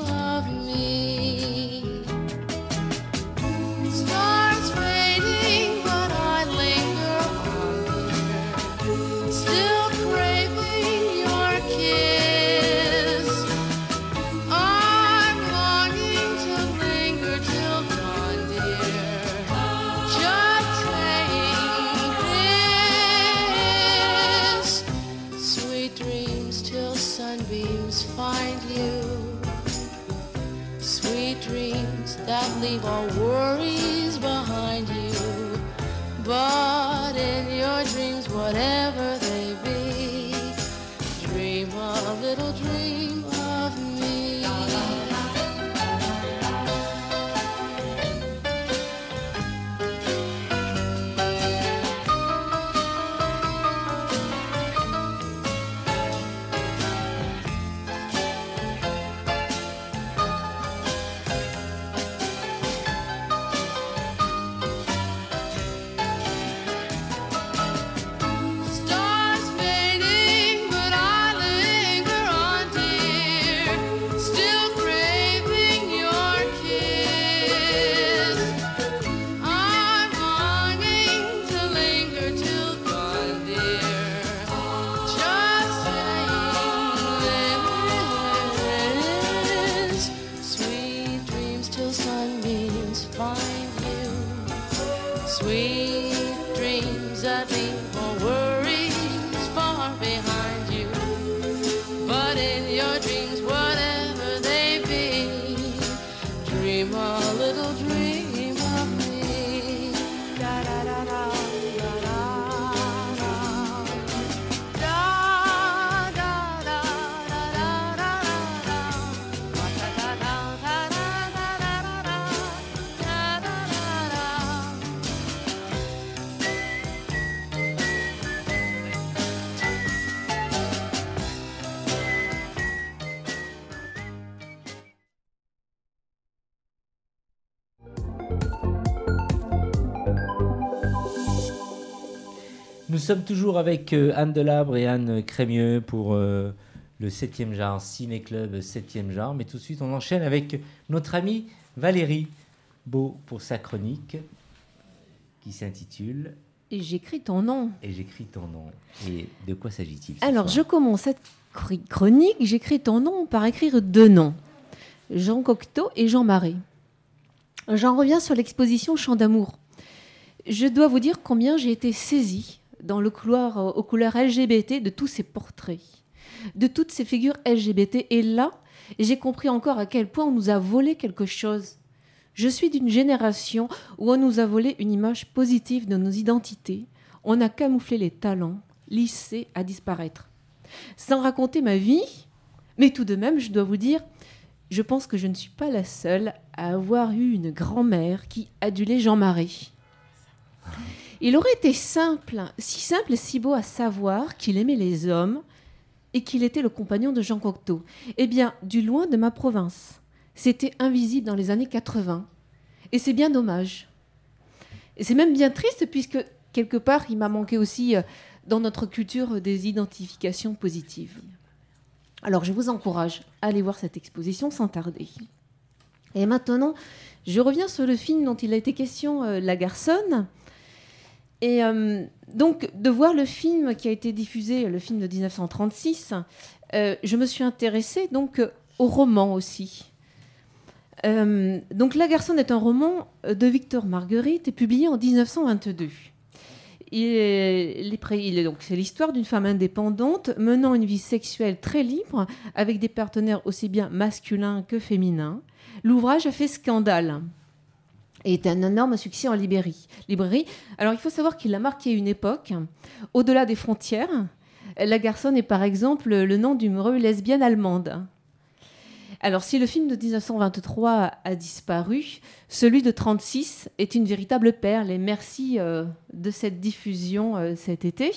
sommes toujours avec euh, Anne Delabre et Anne Crémieux pour euh, le 7e genre, Ciné Club 7e genre. Mais tout de suite, on enchaîne avec notre amie Valérie Beau pour sa chronique qui s'intitule Et j'écris ton nom. Et j'écris ton nom. Et de quoi s'agit-il Alors, je commence cette chr- chronique. J'écris ton nom par écrire deux noms Jean Cocteau et Jean Marais. J'en reviens sur l'exposition Chant d'amour. Je dois vous dire combien j'ai été saisie dans le couloir euh, aux couleurs LGBT de tous ces portraits, de toutes ces figures LGBT. Et là, j'ai compris encore à quel point on nous a volé quelque chose. Je suis d'une génération où on nous a volé une image positive de nos identités. On a camouflé les talents, lissés à disparaître. Sans raconter ma vie, mais tout de même, je dois vous dire, je pense que je ne suis pas la seule à avoir eu une grand-mère qui adulait Jean Marais. Il aurait été simple, si simple et si beau à savoir qu'il aimait les hommes et qu'il était le compagnon de Jean Cocteau. Eh bien, du loin de ma province, c'était invisible dans les années 80. Et c'est bien dommage. Et c'est même bien triste puisque, quelque part, il m'a manqué aussi euh, dans notre culture euh, des identifications positives. Alors, je vous encourage à aller voir cette exposition sans tarder. Et maintenant, je reviens sur le film dont il a été question, euh, La Garçonne. Et euh, donc, de voir le film qui a été diffusé, le film de 1936, euh, je me suis intéressée donc euh, au roman aussi. Donc, La Garçonne est un roman de Victor Marguerite et publié en 1922. Il est- il est pré- il est donc c'est l'histoire d'une femme indépendante menant une vie sexuelle très libre avec des partenaires aussi bien masculins que féminins. L'ouvrage a fait scandale est un énorme succès en librairie. Alors il faut savoir qu'il a marqué une époque au-delà des frontières. La Garçonne est par exemple le nom d'une rue lesbienne allemande. Alors, si le film de 1923 a disparu, celui de 36 est une véritable perle. Et merci euh, de cette diffusion euh, cet été.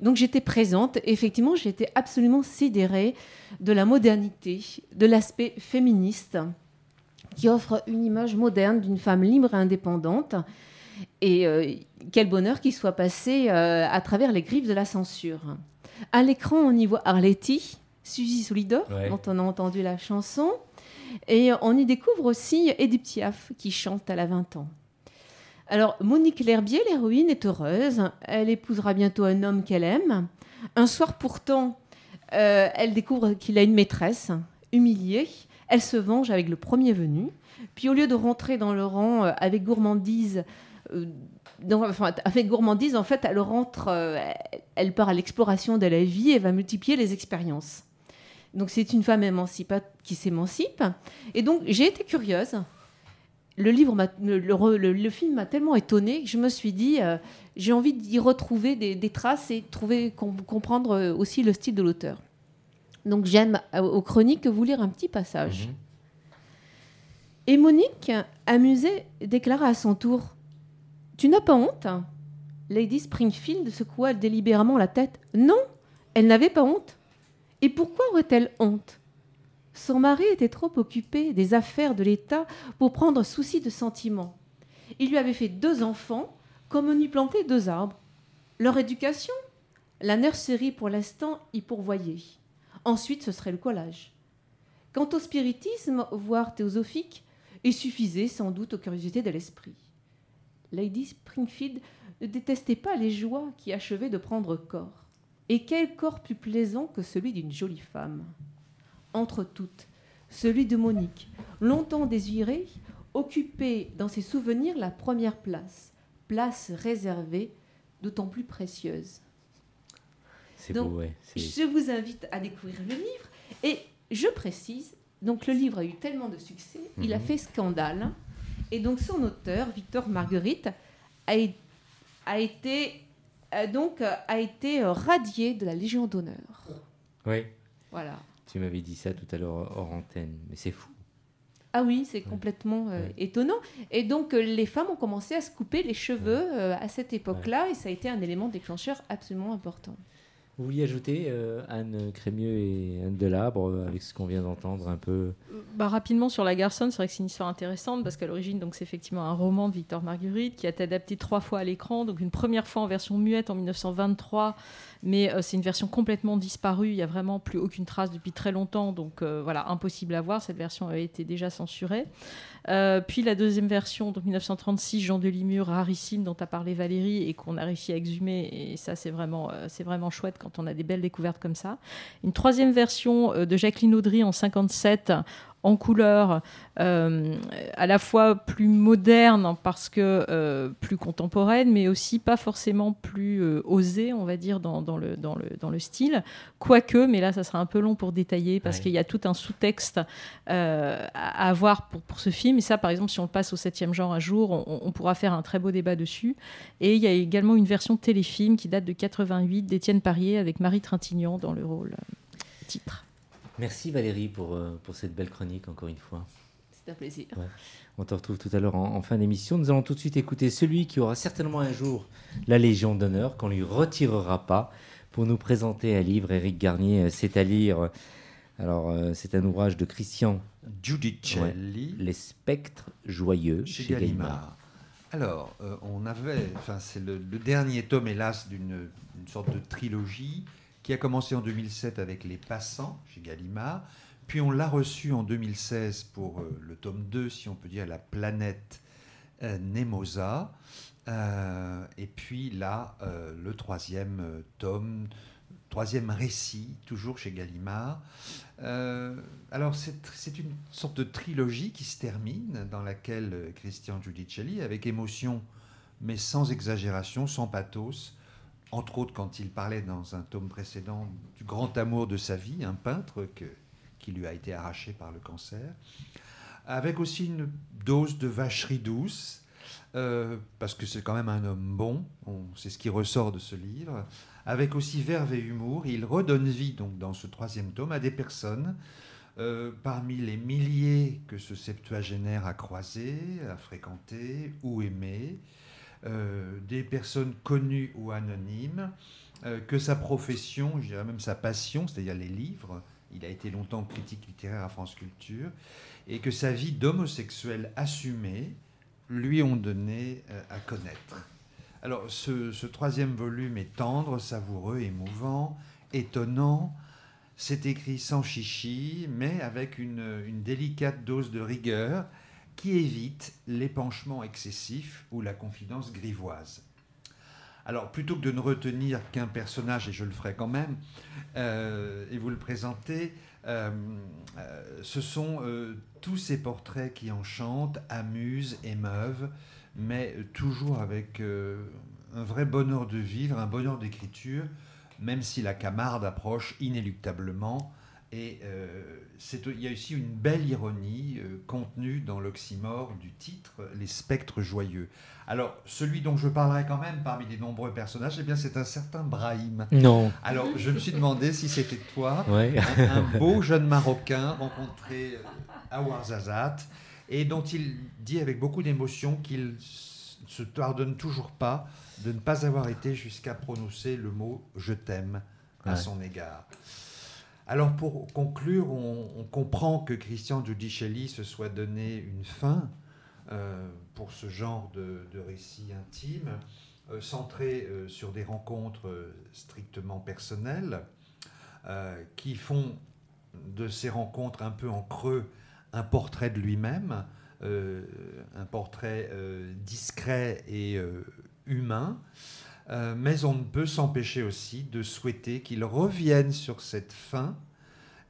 Donc, j'étais présente. Effectivement, j'étais absolument sidérée de la modernité, de l'aspect féministe qui offre une image moderne d'une femme libre et indépendante. Et euh, quel bonheur qu'il soit passé euh, à travers les griffes de la censure. À l'écran, on y voit Arletty, Suzy Solidor, Ouais. dont on a entendu la chanson. Et on y découvre aussi Edith Piaf, qui chante, elle a 20 ans. Alors, Monique L'Herbier, l'héroïne, est heureuse. Elle épousera bientôt un homme qu'elle aime. Un soir pourtant, euh, elle découvre qu'il a une maîtresse, humiliée. Elle se venge avec le premier venu. Puis au lieu de rentrer dans le rang euh, avec gourmandise, euh, enfin, avec gourmandise, en fait, elle rentre, euh, elle- part à l'exploration de la vie et va multiplier les expériences. Donc c'est une femme émancipa- qui s'émancipe. Et donc j'ai été curieuse le livre, le, le film m'a tellement étonné que je me suis dit, j'ai envie d'y retrouver des, traces et trouver, com- comprendre aussi le style de l'auteur. Donc j'aime euh, aux chroniques vous lire un petit passage. Mhm. Et Monique, amusée, déclara à son tour Tu n'as pas honte Lady Springfield secoua délibérément la tête. Non, elle n'avait pas honte. Et pourquoi aurait-elle honte? Son mari était trop occupé des affaires de l'État pour prendre souci de sentiments. Il lui avait fait deux enfants, comme on y plantait deux arbres. Leur éducation? La nurserie, pour l'instant, y pourvoyait. Ensuite, ce serait le collage. Quant au spiritisme, voire théosophique, il suffisait sans doute aux curiosités de l'esprit. Lady Springfield ne détestait pas les joies qui achevaient de prendre corps. Et quel corps plus plaisant que celui d'une jolie femme? Entre toutes, celui de Monique, longtemps désiré, occupait dans ses souvenirs la première place, place réservée, d'autant plus précieuse. C'est Donc, beau, ouais. c'est- Je vous invite à découvrir le livre. Et je précise, donc le livre a eu tellement de succès, il a Mhm. fait scandale. Et donc son auteur, Victor Marguerite, a, é- a été, donc, euh, a été euh, radié de la Légion d'honneur. Oui, Voilà. tu m'avais dit ça tout à l'heure hors antenne, mais c'est fou. Ah oui, c'est complètement euh, Ouais. étonnant. Et donc euh, les femmes ont commencé à se couper les cheveux à cette époque-là, et ça a été un élément déclencheur absolument important. Vous vouliez ajouter, euh, Anne Crémieux et Anne Delabre, euh, avec ce qu'on vient d'entendre un peu? Bah, rapidement sur la garçonne, c'est vrai que c'est une histoire intéressante parce qu'à l'origine, c'est effectivement un roman de Victor Marguerite qui a été adapté trois fois à l'écran. Donc une première fois en version muette en 1923, mais euh, c'est une version complètement disparue. Il y a vraiment plus aucune trace depuis très longtemps, donc euh, voilà, impossible à voir. Cette version a été déjà censurée. Euh, puis la deuxième version, donc 1936, Jean de Limur, rarissime, dont a parlé Valérie et qu'on a réussi à exhumer. Et ça, c'est vraiment, c'est vraiment chouette quand on a des belles découvertes comme ça. Une troisième version de Jacqueline Audry en 57 en couleur, euh, à la fois plus moderne parce que euh, plus contemporaine, mais aussi pas forcément plus euh, osée, on va dire, dans, dans le, dans, le, dans le style. Quoique, mais là, ça sera un peu long pour détailler parce Ouais. qu'il y a tout un sous-texte à, avoir pour, pour ce film. Et ça, par exemple, si on le passe au 7e genre un jour, on, on pourra faire un très beau débat dessus. Et il y a également une version téléfilm qui date de 88 d'Étienne Parier avec Marie Trintignant dans le rôle titre. Merci Valérie pour, euh, pour cette belle chronique, encore une fois. C'est un plaisir. On te retrouve tout à l'heure en, en fin d'émission. Nous allons tout de suite écouter celui qui aura certainement un jour la Légion d'honneur, qu'on lui retirera pas, pour nous présenter un livre. Éric Garnier, euh, c'est à lire. Alors, euh, c'est un ouvrage de Christian Giudicelli. Les spectres joyeux chez chez, Gallimard. Gallimard. Alors, euh, on avait, enfin, c'est le, le dernier tome, hélas, d'une une sorte de trilogie qui a commencé en 2007 avec Les Passants chez Gallimard, puis on l'a reçu en 2016 pour euh, le tome 2, si on peut dire, La planète euh, Nemosa. Euh, et puis là, le troisième tome, troisième récit, toujours chez Gallimard. Alors, c'est une sorte de trilogie qui se termine, dans laquelle Christian Giudicelli, avec émotion, mais sans exagération, sans pathos, entre autres quand il parlait dans un tome précédent du grand amour de sa vie, un peintre qui lui a été arraché par le cancer, avec aussi une dose de vacherie douce, euh, parce que c'est quand même un homme bon, on- c'est ce qui ressort de ce livre, avec aussi verve et humour. Il redonne vie donc dans ce troisième tome à des personnes, euh, parmi les milliers que ce septuagénaire a croisés, a fréquentés ou aimés, des personnes connues ou anonymes, euh, que sa profession, je dirais même sa passion, c'est-à-dire les livres, il a été longtemps critique littéraire à France Culture, et que sa vie d'homosexuel assumé lui ont donné euh, à connaître. Alors ce, ce troisième volume est tendre, savoureux, émouvant, étonnant. C'est écrit sans chichi, mais avec une, une délicate dose de rigueur qui évite l'épanchement excessif ou la confidence grivoise. Alors, plutôt que de ne retenir qu'un personnage, et je le ferai quand même, euh, et vous le présenter, euh, euh, ce sont tous ces portraits qui enchantent, amusent, émeuvent, mais toujours avec un vrai bonheur de vivre, un bonheur d'écriture, même si la camarde approche inéluctablement Et euh, il y a aussi une belle ironie euh, contenue dans l'oxymore du titre, Les spectres joyeux. Alors, celui dont je parlerai quand même parmi les nombreux personnages, eh bien, c'est un certain Brahim. Non. Alors, je me suis demandé si c'était toi, *laughs* Ouais. un, un beau jeune Marocain rencontré euh, à Ouarzazate et dont il dit avec beaucoup d'émotion qu'il se pardonne toujours pas de ne pas avoir été jusqu'à prononcer le mot je t'aime à Ouais. son égard. Alors pour conclure, on, comprend que Christian Giudicelli se soit donné une fin euh, pour ce genre de, récit intime, euh, centré euh, sur des rencontres strictement personnelles, qui font de ces rencontres un peu en creux un portrait de lui-même, un portrait discret et humain. Euh, mais on ne peut s'empêcher aussi de souhaiter qu'il revienne sur cette fin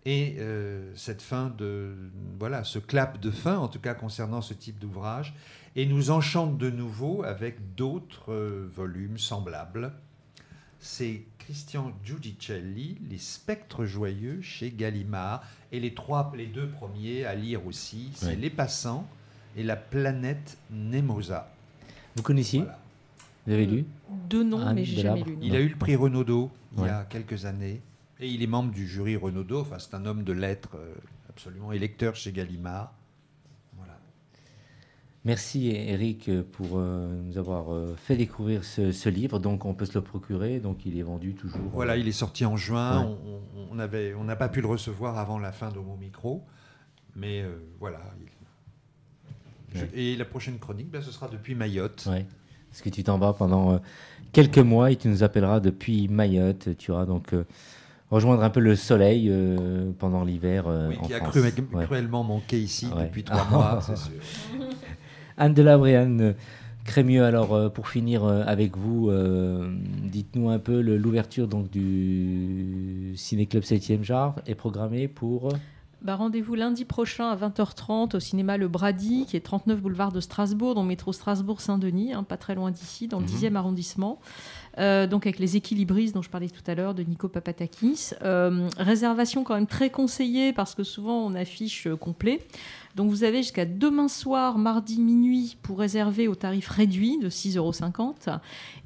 et euh, cette fin de voilà ce clap de fin en tout cas concernant ce type d'ouvrage et nous enchante de nouveau avec d'autres euh, volumes semblables. C'est Christian Giudicelli, Les Spectres joyeux chez Gallimard et les trois les deux premiers à lire aussi, c'est. Les Passants et La planète Nemosa. Vous connaissiez? Voilà. Vous avez lu Deux noms, Anne mais j'ai jamais lu. Il a eu le prix Renaudot il Ouais. y a quelques années. Et il est membre du jury Renaudot. Enfin, c'est un homme de lettres euh, absolument électeur chez Gallimard. Voilà. Merci Eric pour euh, nous avoir euh, fait découvrir ce, ce livre. Donc on peut se le procurer. Donc il est vendu toujours. euh, Voilà, il est sorti en juin. Ouais. On- n'a pas pu le recevoir avant la fin de mon micro. Mais euh, voilà. il- je- Ouais. Et la prochaine chronique, ben, ce sera depuis Mayotte. Parce que tu t'en vas pendant euh, quelques mois et tu nous appelleras depuis Mayotte? Tu iras donc euh, rejoindre un peu le soleil euh, pendant l'hiver. euh, Oui, en qui a cru- Ouais. cruellement manqué ici Ouais. depuis trois mois, *laughs* c'est sûr. Anne Delabre et Anne Crémieux, alors euh, pour finir avec vous, dites-nous un peu l'ouverture donc du Ciné Club 7e genre est programmée pour Bah, Rendez-vous lundi prochain à 20h30 au cinéma Le Brady, qui est 39 boulevard de Strasbourg, dans le métro Strasbourg-Saint-Denis, hein, pas très loin d'ici, dans le Mhm. 10e arrondissement. Euh, donc avec les équilibristes dont je parlais tout à l'heure, de Nico Papatakis. Euh, réservation quand même très conseillée parce que souvent on affiche euh, complet. Donc vous avez jusqu'à demain soir, mardi minuit, pour réserver au tarif réduit de 6,50 euros.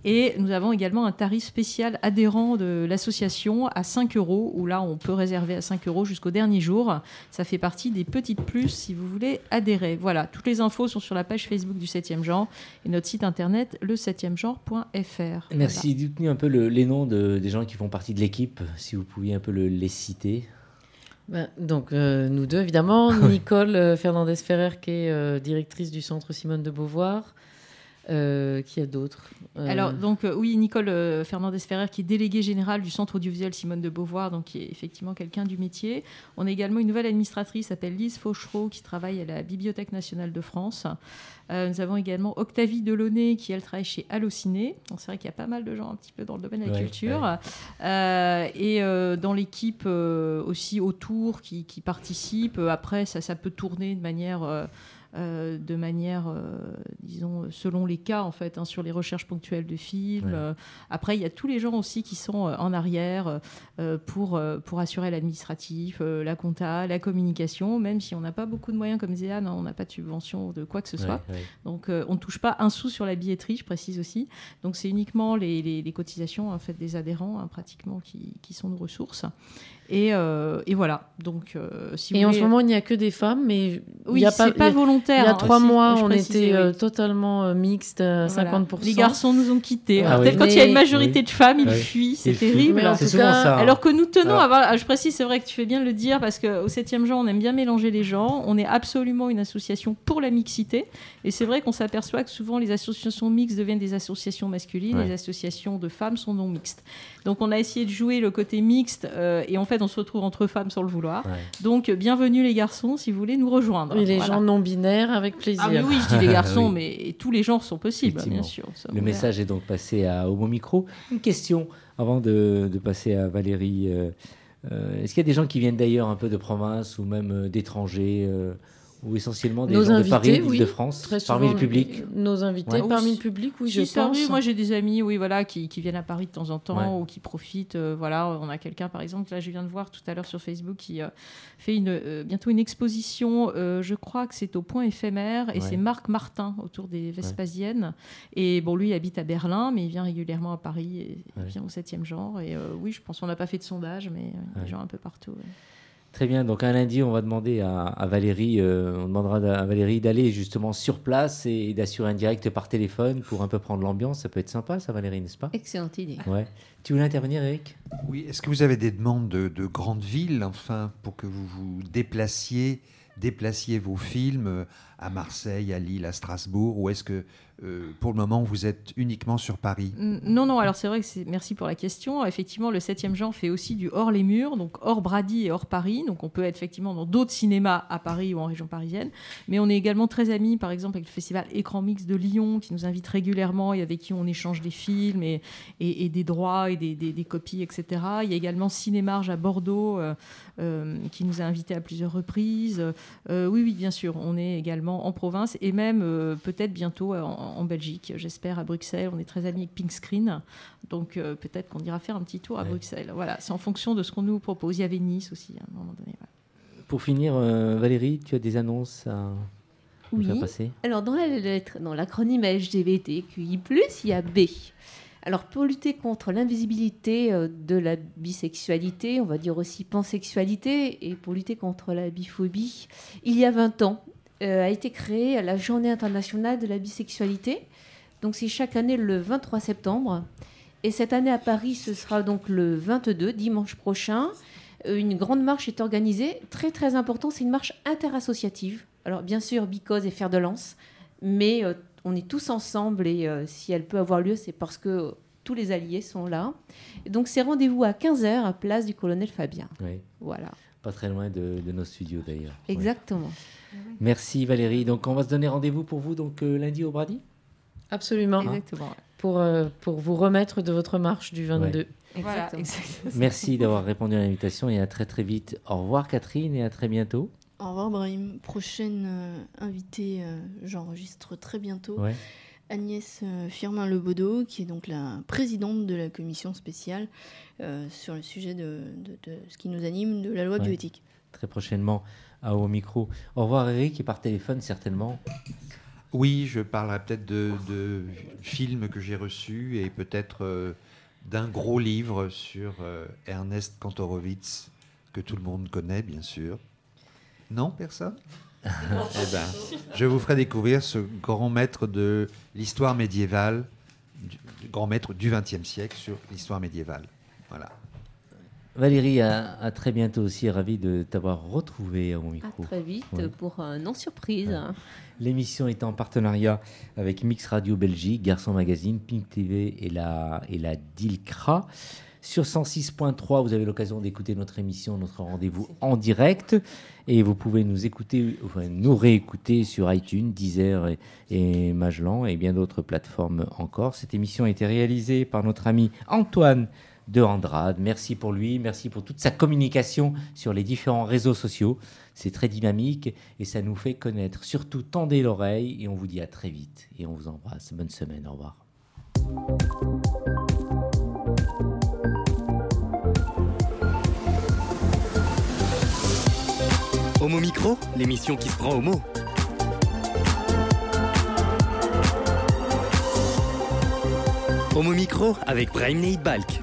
Et nous avons également un tarif spécial adhérent de l'association à 5 euros, où là on peut réserver à 5 euros jusqu'au dernier jour. Ça fait partie des petites plus si vous voulez adhérer. Voilà, toutes les infos sont sur la page Facebook du 7e genre et notre site internet le 7e genre.fr. Merci. Dites-nous un peu le- les noms de- des gens qui font partie de l'équipe, si vous pouviez un peu le- les citer. Ben, donc, euh, nous deux, évidemment. *laughs* Nicole euh, Fernandez-Ferrer, qui est euh, directrice du centre Simone de Beauvoir. Euh, qui a d'autres Euh, Alors, donc, euh, oui, Nicole euh, Fernandez-Ferrer, qui est déléguée générale du Centre audiovisuel Simone de Beauvoir, donc qui est effectivement quelqu'un du métier. On a également une nouvelle administratrice, qui s'appelle Lise Fauchereau, qui travaille à la Bibliothèque nationale de France. Euh, nous avons également Octavie Delaunay, qui, elle, travaille chez Allociné. Donc, C'est vrai qu'il y a pas mal de gens un petit peu dans le domaine de la Ouais, culture. ouais. Euh, et euh, dans l'équipe euh, aussi autour qui, qui participent. Euh, Après, ça, ça peut tourner de manière... euh, de manière, euh, disons, selon les cas, en fait, hein, sur les recherches ponctuelles de films. Ouais. Euh, après, il y a tous les gens aussi qui sont en arrière pour, pour assurer l'administratif, la compta, la communication, même si on n'a pas beaucoup de moyens comme Zéane, hein, on n'a pas de subvention de quoi que ce soit. Ouais. Donc, on ne touche pas un sou sur la billetterie, je précise aussi. Donc, c'est uniquement les, les- les cotisations en fait, des adhérents, hein, pratiquement, qui, qui sont nos ressources. Et, euh, et voilà. Donc, euh, si Et vous en voulez- ce moment, il n'y a que des femmes, mais Oui, il y a c'est pas il y a- volontaire, Il y a hein, trois aussi, mois, on était euh, oui. totalement euh, mixte, à Voilà. 50%. Les garçons nous ont quittés. Ah oui. Peut-être quand il y a une Mais- majorité Oui. de femmes, ils Oui. fuient, c'est terrible. Mais en C'est tout cas, ça. hein. Alors que nous tenons Alors- à avoir, je précise, c'est vrai que tu fais bien de le dire, parce qu'au 7e genre, on aime bien mélanger les gens. On est absolument une association pour la mixité. Et c'est vrai qu'on s'aperçoit que souvent les associations mixtes deviennent des associations masculines, Ouais. les associations de femmes sont non mixtes. Donc on a essayé de jouer le côté mixte, euh, et en fait on se retrouve entre femmes sans le vouloir. Ouais. Donc euh, bienvenue les garçons si vous voulez nous rejoindre. Et les Voilà. gens non binaires, avec plaisir. Ah mais oui, je dis les *laughs* garçons, Oui. mais tous les genres sont possibles, Effectivement. bien sûr. Le message est donc passé à Homo Micro. Une question avant de, de passer à Valérie. euh, euh, Est-ce qu'il y a des gens qui viennent d'ailleurs un peu de province ou même d'étrangers euh, Ou essentiellement des Nos gens de invités, Paris, oui. d'Île-de-France, Très parmi le public Nos invités, Ouais. parmi le public, oui, Si, je pense. oui, moi j'ai des amis, oui, voilà, qui, qui viennent à Paris de temps en temps Ouais. ou qui profitent. euh, voilà, on a quelqu'un, par exemple, là, je viens de voir tout à l'heure sur Facebook, qui euh, fait une, euh, bientôt une exposition. euh, je crois que c'est au Point éphémère, et Ouais. c'est Marc Martin autour des Vespasiennes. Et bon, lui il habite à Berlin, mais il vient régulièrement à Paris et il vient au 7e genre. Et euh, oui, je pense qu'on n'a pas fait de sondage, mais euh, il y a des gens un peu partout. Très bien. Donc un lundi, on va demander à, à Valérie, euh, on demandera à Valérie d'aller justement sur place et d'assurer un direct par téléphone pour un peu prendre l'ambiance. Ça peut être sympa, ça, Valérie, n'est-ce pas? Excellente idée. Ouais. Tu voulais intervenir, Eric? Oui, est-ce que vous avez des demandes de, de grandes villes, enfin, pour que vous vous déplaciez, déplaciez vos films euh, à Marseille, à Lille, à Strasbourg, ou est-ce que euh, pour le moment vous êtes uniquement sur Paris? Non, non, alors c'est vrai que c'est. Merci pour la question. Effectivement, le 7e genre fait aussi du hors les murs, donc hors Brady et hors Paris. Donc on peut être effectivement dans d'autres cinémas à Paris ou en région parisienne. Mais on est également très amis, par exemple, avec le festival Écran Mix de Lyon, qui nous invite régulièrement et avec qui on échange des films et, des droits et des, copies, etc. Il y a également Cinémarge à Bordeaux, euh, euh, qui nous a invités à plusieurs reprises. Oui, oui, bien sûr, on est également en province et même euh, peut-être bientôt en, en Belgique, j'espère, à Bruxelles. On est très amis avec Pink Screen, donc euh, peut-être qu'on ira faire un petit tour à Ouais. Bruxelles. Voilà, c'est en fonction de ce qu'on nous propose. Il y avait Nice aussi à un moment donné. voilà. Pour finir, euh, Valérie, tu as des annonces à Oui. faire passer? Alors, dans la lettre, dans l'acronyme LGBTQI+, il y a B. Alors, pour lutter contre l'invisibilité euh, de la bisexualité, on va dire aussi pansexualité, et pour lutter contre la biphobie, il y a 20 ans, euh, a été créée la Journée internationale de la bisexualité. Donc, c'est chaque année le 23 septembre. Et cette année à Paris, ce sera donc le 22, dimanche prochain. Euh, Une grande marche est organisée. Très, très important, c'est une marche interassociative. Alors, bien sûr, Bicose et Fer de Lance, mais euh, on est tous ensemble et euh, si elle peut avoir lieu, c'est parce que tous les alliés sont là. Et donc, c'est rendez-vous à 15h à place du colonel Fabien. Oui. Voilà, Pas très loin de, de nos studios d'ailleurs. Ouais. exactement. Merci Valérie. Donc on va se donner rendez-vous pour vous donc euh, lundi au Brady? Absolument. Exactement. Pour, euh, pour vous remettre de votre marche du 22. Voilà, Exactement. exactement. Merci d'avoir répondu à l'invitation et à très très vite. Au revoir Catherine et à très bientôt. Au revoir Brahim. Prochaine euh, invitée, euh, j'enregistre très bientôt. Ouais. Agnès euh, Firmin-Lebaudot, qui est donc la présidente de la commission spéciale euh, sur le sujet de, de- de ce qui nous anime, de la loi Ouais. bioéthique. Très prochainement à au micro. Au revoir Eric et par téléphone certainement. Oui, je parlerai peut-être de, de films que j'ai reçus et peut-être euh, d'un gros livre sur euh, Ernest Kantorowicz, que tout le monde connaît, bien sûr. Non, personne? Eh ben, *laughs* je vous ferai découvrir ce grand maître de l'histoire médiévale, du, grand maître du XXe siècle sur l'histoire médiévale. Voilà. Valérie, à, à très bientôt aussi. Ravi de t'avoir retrouvé à mon À micro. très vite Ouais. pour un non-surprise. L'émission est en partenariat avec Mix Radio Belgique, Garçon Magazine, Pink TV et la, et la DILCRA. Sur 106.3, vous avez l'occasion d'écouter notre émission, notre rendez-vous en direct. Et vous pouvez nous écouter, enfin, nous réécouter sur iTunes, Deezer et, et Magellan et bien d'autres plateformes encore. Cette émission a été réalisée par notre ami Antoine de Andrade. Merci pour lui, merci pour toute sa communication sur les différents réseaux sociaux. C'est très dynamique et ça nous fait connaître. Surtout, tendez l'oreille et on vous dit à très vite. Et on vous embrasse. Bonne semaine. Au revoir. Homo Micro, l'émission qui se prend au mot. Homo Micro avec Brahim Balk.